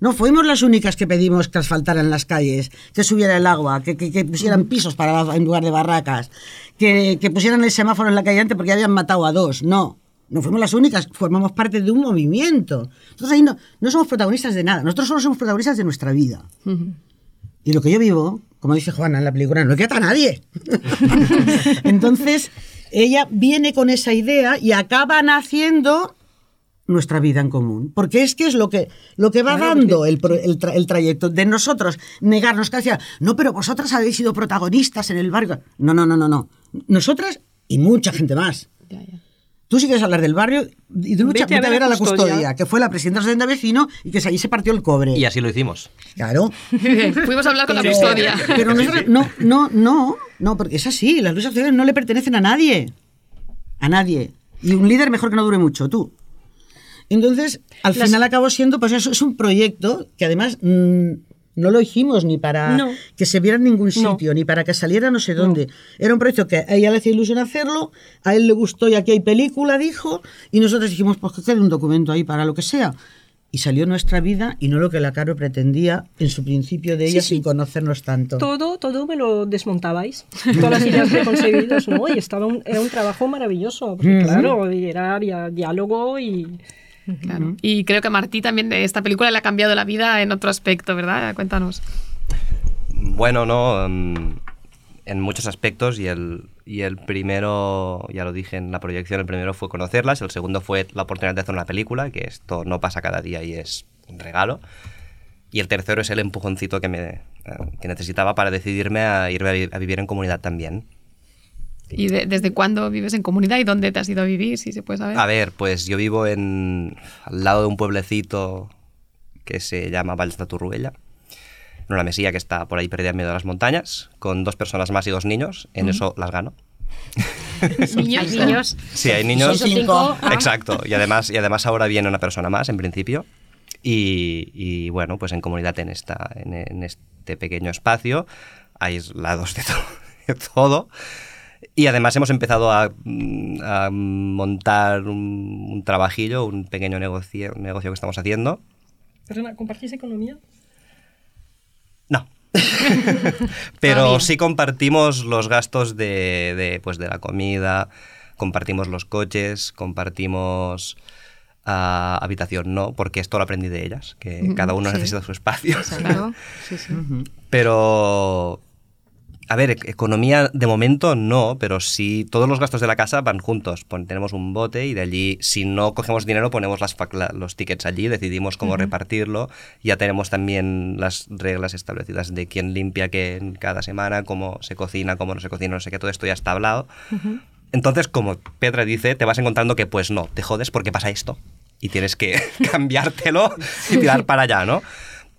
No fuimos las únicas que pedimos que asfaltaran las calles, que subiera el agua, que, que- que pusieran pisos para, en lugar de barracas, que, que pusieran el semáforo en la calle antes porque habían matado a dos. No, no fuimos las únicas, formamos parte de un movimiento. Nosotros ahí no, no somos protagonistas de nada, nosotros solo somos protagonistas de nuestra vida. Y lo que yo vivo, como dice Juana en la película, no queda a nadie. [LAUGHS] Entonces, ella viene con esa idea y acaban haciendo nuestra vida en común. Porque es que es lo que, lo que va Claro, dando el, el tra- el trayecto de nosotros negarnos que decía, no, pero vosotras habéis sido protagonistas en el barrio. No, no, no, no, no. Nosotras y mucha gente más. Tú sí quieres hablar del barrio y de lucha, Vete a vete a ver a la Custodia. custodia, que fue la presidenta de la vecino y que allí se partió el cobre. Y así lo hicimos. Claro. [LAUGHS] Fuimos a hablar con la custodia. Pero nosotros- no, no, no, no, porque es así, las luchas sociales no le pertenecen a nadie. A nadie. Y un líder mejor que no dure mucho, tú. Entonces, al Las- final acabó siendo, pues eso, es un proyecto que además mm, no lo hicimos ni para No. que se viera en ningún sitio, ni para que saliera no sé dónde. Era un proyecto que a ella le hacía ilusión hacerlo, a él le gustó y aquí hay película, dijo, y nosotros dijimos, pues que quede un documento ahí para lo que sea. Y salió nuestra vida y no lo que la Caro pretendía en su principio de ella sí. sin conocernos tanto. Todo, todo me lo desmontabais. [LAUGHS] Todas las ideas preconcebidas, ¿no? Y estaba un- era un trabajo maravilloso. Porque, claro, y era, había diálogo y... Claro. Y creo que a Martí también de esta película le ha cambiado la vida en otro aspecto, ¿verdad? Cuéntanos. Bueno, no, en muchos aspectos y el, y el primero, ya lo dije en la proyección, el primero fue conocerlas, el segundo fue la oportunidad de hacer una película, que esto no pasa cada día y es un regalo. Y el tercero es el empujoncito que, me, eh, que necesitaba para decidirme a ir a, vi- a vivir en comunidad también. ¿Y de- desde cuándo vives en comunidad y dónde te has ido a vivir, si se puede saber? A ver, pues yo vivo en, al lado de un pueblecito que se llama Valls de Turruella, en una mesilla que está por ahí perdida en medio de las montañas, con dos personas más y dos niños. En Ujú. eso las gano. [LAUGHS] Niños. Hay niños. Sí, hay niños. Cinco. Ah. Exacto. Y además, y además ahora viene una persona más, en principio. Y, y bueno, pues en comunidad en, esta, en, en este pequeño espacio, aislados de, to- [LAUGHS] de todo. Y además hemos empezado a, mm, a montar un, un trabajillo, un pequeño negocio, un negocio que estamos haciendo. Perdona, ¿compartís economía? [LAUGHS] [LAUGHS] Pero Todavía. sí compartimos los gastos de, de, pues de la comida, compartimos los coches, compartimos ah, habitación, no, porque esto lo aprendí de ellas, que cada uno sí. necesita su espacio. Exacto. [LAUGHS] Sí, sí. Pero A ver, e- economía de momento no, pero sí todos los gastos de la casa van juntos. Pon- tenemos un bote y de allí, si no cogemos dinero, ponemos las, la- los tickets allí, decidimos cómo repartirlo. Ya tenemos también las reglas establecidas de quién limpia qué en cada semana, cómo se cocina, cómo no se cocina, no sé qué, todo esto ya está hablado. Entonces, como Petra dice, te vas encontrando que pues no, te jodes porque pasa esto y tienes que [LAUGHS] cambiártelo y tirar para allá, ¿no?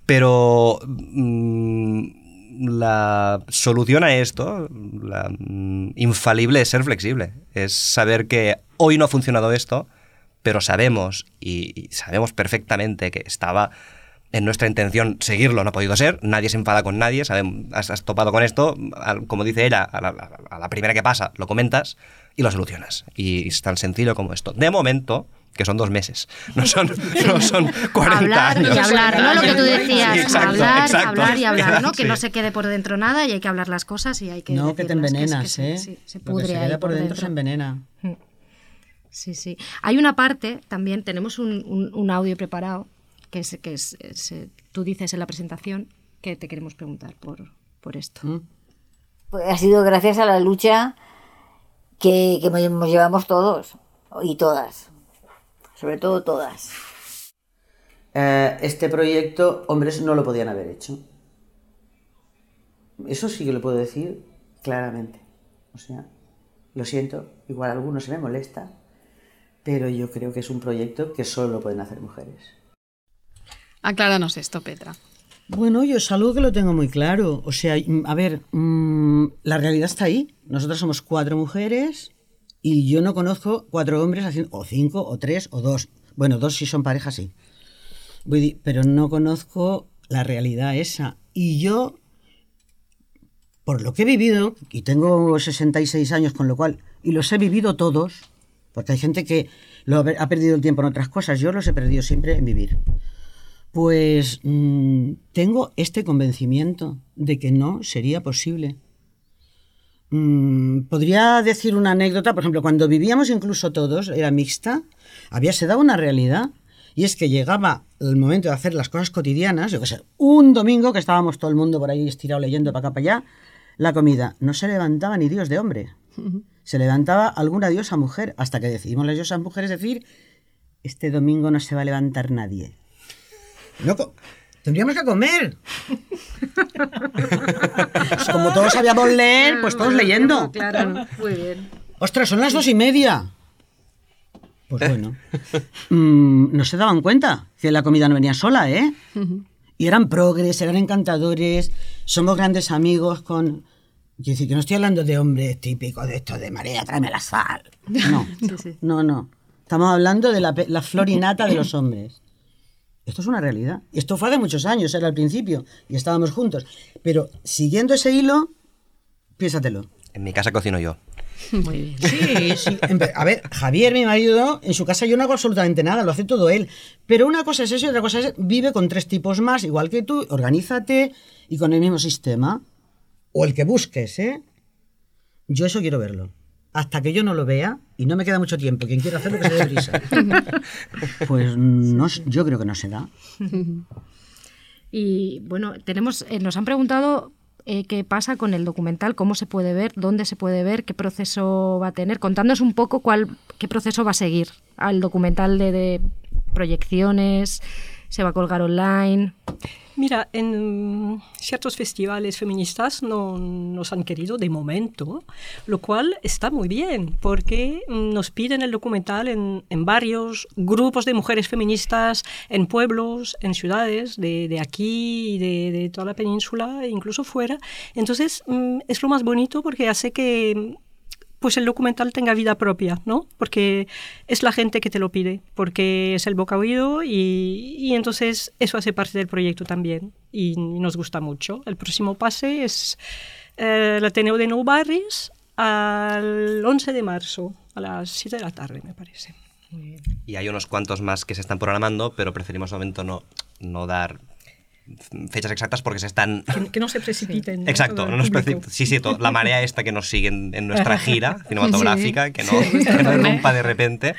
Pero mm, la solución a esto, la mm, infalible, es ser flexible. Es saber que hoy no ha funcionado esto, pero sabemos y, sabemos perfectamente que estaba en nuestra intención seguirlo, no ha podido ser, nadie se enfada con nadie, sabem- has, topado con esto, como dice ella, a la, a la primera que pasa, lo comentas y lo solucionas. Y es tan sencillo como esto. De momento, que son dos meses, no son, no son 40 hablar años. y hablar, ¿no? Lo que tú decías, Sí, exacto, hablar, exacto. hablar y hablar, ¿no? Que Sí. no se quede por dentro nada y hay que hablar las cosas y hay que No, que te envenenas, es que ¿eh? se, sí, se Lo que pudre se ahí queda por dentro se envenena. Sí, sí. Hay una parte también, tenemos un, un- un audio preparado, que, es, que es, es, eh, tú dices en la presentación, que te queremos preguntar por, por esto. Pues ha sido gracias a la lucha que, que nos llevamos todos y todas. Sobre todo todas. Eh, este proyecto, hombres no lo podían haber hecho. Eso sí que lo puedo decir claramente. O sea, lo siento, igual a algunos se me molesta, pero yo creo que es un proyecto que solo lo pueden hacer mujeres. Acláranos esto, Petra. Bueno, yo es algo que lo tengo muy claro. O sea, a ver, mm, la realidad está ahí. Nosotros somos cuatro mujeres y yo no conozco cuatro hombres haciendo, o cinco, o tres, o dos. Bueno, dos si son parejas, sí. Pero no conozco la realidad esa. Y yo, por lo que he vivido, y tengo 66 años, con lo cual, y los he vivido todos, porque hay gente que lo ha ha perdido el tiempo en otras cosas, yo los he perdido siempre en vivir. Pues mm, tengo este convencimiento de que no sería posible. Mm, podría decir una anécdota, por ejemplo, cuando vivíamos incluso todos, era mixta, había se daba una realidad, y es que llegaba el momento de hacer las cosas cotidianas, yo qué sé, un domingo que estábamos todo el mundo por ahí estirado leyendo para acá para allá, la comida, no se levantaba ni Dios de hombre, se levantaba alguna diosa mujer, hasta que decidimos las diosas mujeres decir, este domingo no se va a levantar nadie. No, tendríamos que comer. [LAUGHS] Pues como todos sabíamos leer, pues todos leyendo. Claro, muy bien. Ostras, son las dos y media. Pues bueno. [LAUGHS] Mm, no se daban cuenta que la comida no venía sola, ¿eh? Y eran progres, eran encantadores, somos grandes amigos con... Quiero decir que no estoy hablando de hombres típicos de esto de María, tráeme la sal. [LAUGHS] No, no, no. Estamos hablando de la, pe- la florinata de los [CLEARS THROAT] hombres. Esto es una realidad. Y esto fue hace muchos años, era al principio, y estábamos juntos. Pero siguiendo ese hilo, piénsatelo. En mi casa cocino yo. [LAUGHS] Muy bien. Sí, sí. A ver, Javier, mi marido, en su casa yo no hago absolutamente nada, lo hace todo él. Pero una cosa es eso y otra cosa es vive con tres tipos más, igual que tú, organízate y con el mismo sistema. O el que busques, ¿eh? Yo eso quiero verlo. Hasta que yo no lo vea, y no me queda mucho tiempo, quien quiera hacerlo que se dé prisa. [LAUGHS] Pues no, yo creo que no se da. Y bueno, tenemos, eh, nos han preguntado eh, qué pasa con el documental, cómo se puede ver, dónde se puede ver, qué proceso va a tener. Contándonos un poco cuál, qué proceso va a seguir al documental de, de proyecciones, se va a colgar online. Mira, en ciertos festivales feministas no nos han querido de momento, lo cual está muy bien, porque nos piden el documental en, en varios grupos de mujeres feministas, en pueblos, en ciudades de, de aquí de, de toda la península, e incluso fuera. Entonces, mm, es lo más bonito porque hace que pues el documental tenga vida propia, ¿no? Porque es la gente que te lo pide, porque es el boca oído y, y entonces eso hace parte del proyecto también y nos gusta mucho. El próximo pase es eh, el Ateneo de Nou Barris al 11 de marzo a las 7 de la tarde, me parece. Y hay unos cuantos más que se están programando, pero preferimos de momento no, no dar fechas exactas porque se están... Que, que no se precipiten. ¿no? Exacto, no nos sí, sí, la marea esta que nos sigue en, en nuestra [LAUGHS] gira cinematográfica, Sí. que, no, que no irrumpa de repente,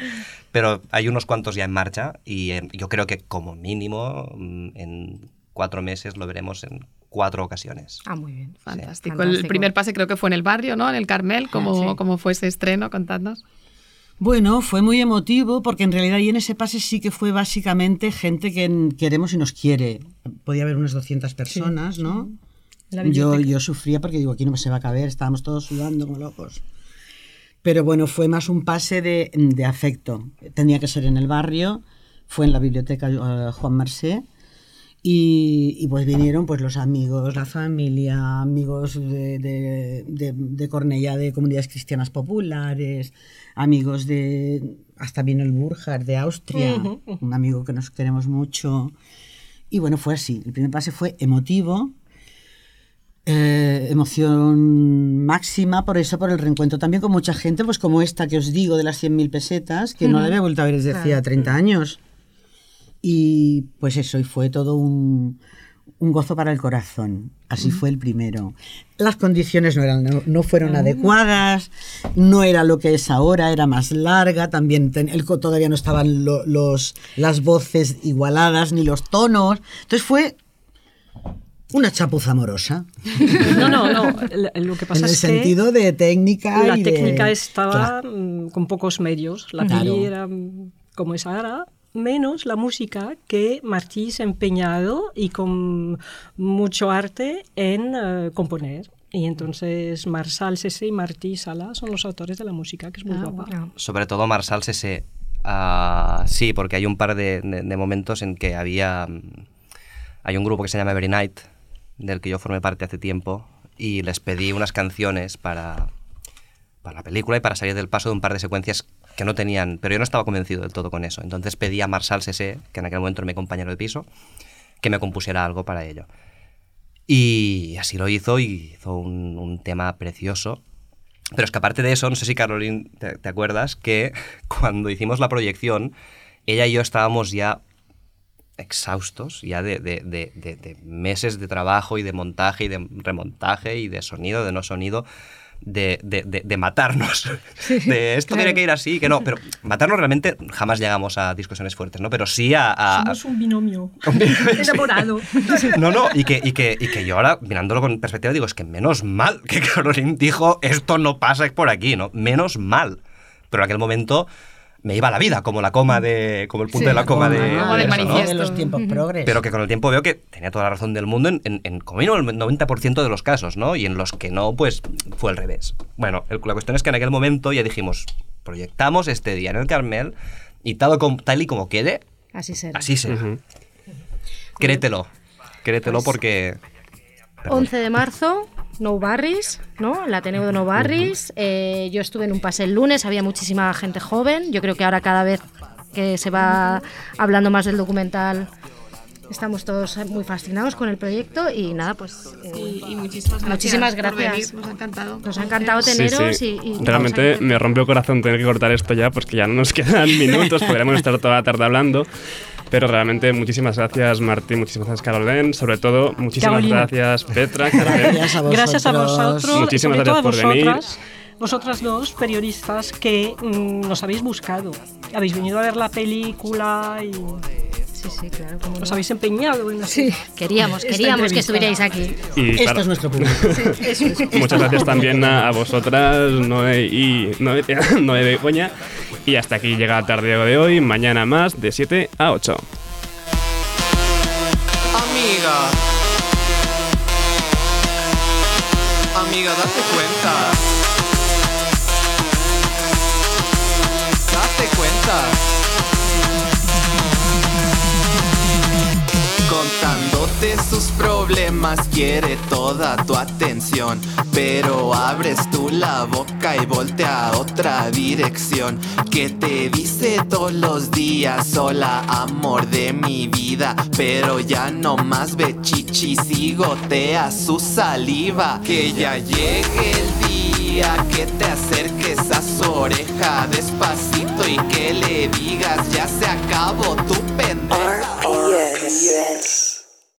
pero hay unos cuantos ya en marcha y eh, yo creo que como mínimo mm, en cuatro meses lo veremos en cuatro ocasiones. Ah, muy bien. Fantástico. El primer pase creo que fue en el barrio, ¿no? En el Carmel. ¿Cómo, Sí. cómo fue ese estreno? Contadnos. Bueno, fue muy emotivo porque en realidad y en ese pase sí que fue básicamente gente que queremos y nos quiere. Podía haber unas 200 personas, ¿no? Yo, yo sufría porque digo, aquí no me se va a caber, estábamos todos sudando como locos. Pero bueno, fue más un pase de, de afecto. Tenía que ser en el barrio, fue en la biblioteca eh, Juan Marsé. Y, y, pues vinieron pues los amigos, la familia, amigos de, de, de, de Cornellá de comunidades cristianas populares, amigos de... Hasta vino el Burjar de Austria, un amigo que nos queremos mucho. Y bueno, fue así. El primer pase fue emotivo, eh, emoción máxima, por eso, por el reencuentro también con mucha gente, pues como esta que os digo de las 100.000 pesetas, que no la había vuelto a ver desde hacía 30 años. Y pues eso, y fue todo un, un gozo para el corazón. Así fue el primero. Las condiciones no, eran, no, no fueron adecuadas, no era lo que es ahora, era más larga, también ten- el, co- todavía no estaban lo- los, las voces igualadas ni los tonos. Entonces fue una chapuza amorosa. No, no, no. Lo que pasa en el es que sentido de técnica la y de- técnica estaba Claro. mm, con pocos medios. La Claro. era como es ahora, menos la música que Martí se ha empeñado y con mucho arte en eh, componer. Y entonces Marsal Sese y Martí Sala son los autores de la música, que es muy Ah, guapa. Sobre todo Marsal Sese. ah, sí, porque hay un par de, de- de momentos en que había... mm, Hay un grupo que se llama Every Night, del que yo formé parte hace tiempo, y les pedí unas canciones para, para la película y para salir del paso de un par de secuencias que no tenían, pero yo no estaba convencido del todo con eso. Entonces pedí a Marsal Sese, que en aquel momento era mi compañero de piso, que me compusiera algo para ello. Y así lo hizo y hizo un, tema precioso. Pero es que aparte de eso, no sé si Caroline te, acuerdas que [LAUGHS] cuando hicimos la proyección, ella y yo estábamos ya exhaustos, ya de meses de trabajo y de montaje y de remontaje y de sonido, de no sonido, de, de- de- de matarnos. [LAUGHS] de esto tiene que ir así, que no, pero matarnos realmente jamás llegamos a discusiones fuertes, ¿no? Pero sí a... a- Somos un binomio [LAUGHS] [LAUGHS] enamorado. no, no, y que, y, que, y que yo ahora, mirándolo con perspectiva, digo, es que menos mal que Caroline dijo, esto no pasa por aquí, ¿no? Menos mal. Pero en aquel momento me iba la vida, como la coma de. como el punto Sí, de la coma como de. del de eso, ¿no? manifiesto. De los tiempos progres. Pero que con el tiempo veo que tenía toda la razón del mundo en, en, en como mínimo el 90% de los casos, ¿no? Y en los que no, pues fue al revés. Bueno, el- la cuestión es que en aquel momento ya dijimos, proyectamos este día en el Carmel y tal, como- tal y como quede, Así será. así será. Créetelo. Créetelo porque. 11 de marzo, No Barris, ¿no? El Ateneo de No Barris. Eh, yo estuve en un pase el lunes, había muchísima gente joven. Yo creo que ahora cada vez que se va hablando más del documental, estamos todos muy fascinados con el proyecto y nada, pues... eh, Y, y muchísimas gracias. Muchísimas por gracias. venir, Nos ha encantado. Nos ha encantado teneros sí. y, y- Realmente me rompe el corazón tener que cortar esto ya, pues que ya no nos [LAUGHS] quedan minutos, podríamos estar toda la tarde hablando. Pero realmente muchísimas gracias Martín, muchísimas gracias Carolén, sobre todo muchísimas Carolina. gracias Petra, Carolén. Gracias a Gracias a vosotros, Muchísimas gracias a por venir. vosotras, vosotras dos periodistas que mm, nos habéis buscado. Habéis venido a ver la película y Sí, sí, claro. cómo os no. habéis empeñado en Sí, queríamos, queríamos que estuvierais aquí. Y, Esto claro, es nuestro público. Eso es. Muchas gracias también a, a vosotras, Noé y Noé, [LAUGHS] Noé Begoña. Y hasta aquí llega la tarde de hoy. Mañana más de 7 a 8. Amiga. Amiga, date cuenta. Contándote sus problemas quiere toda tu atención. Pero abres tú la boca y voltea a otra dirección. Que te dice todos los días Hola amor de mi vida Pero ya no más ve chichis y gotea su saliva. Que ya llegue el día que te acerques a su oreja despacito y que le digas ya se acabó tu pendeja.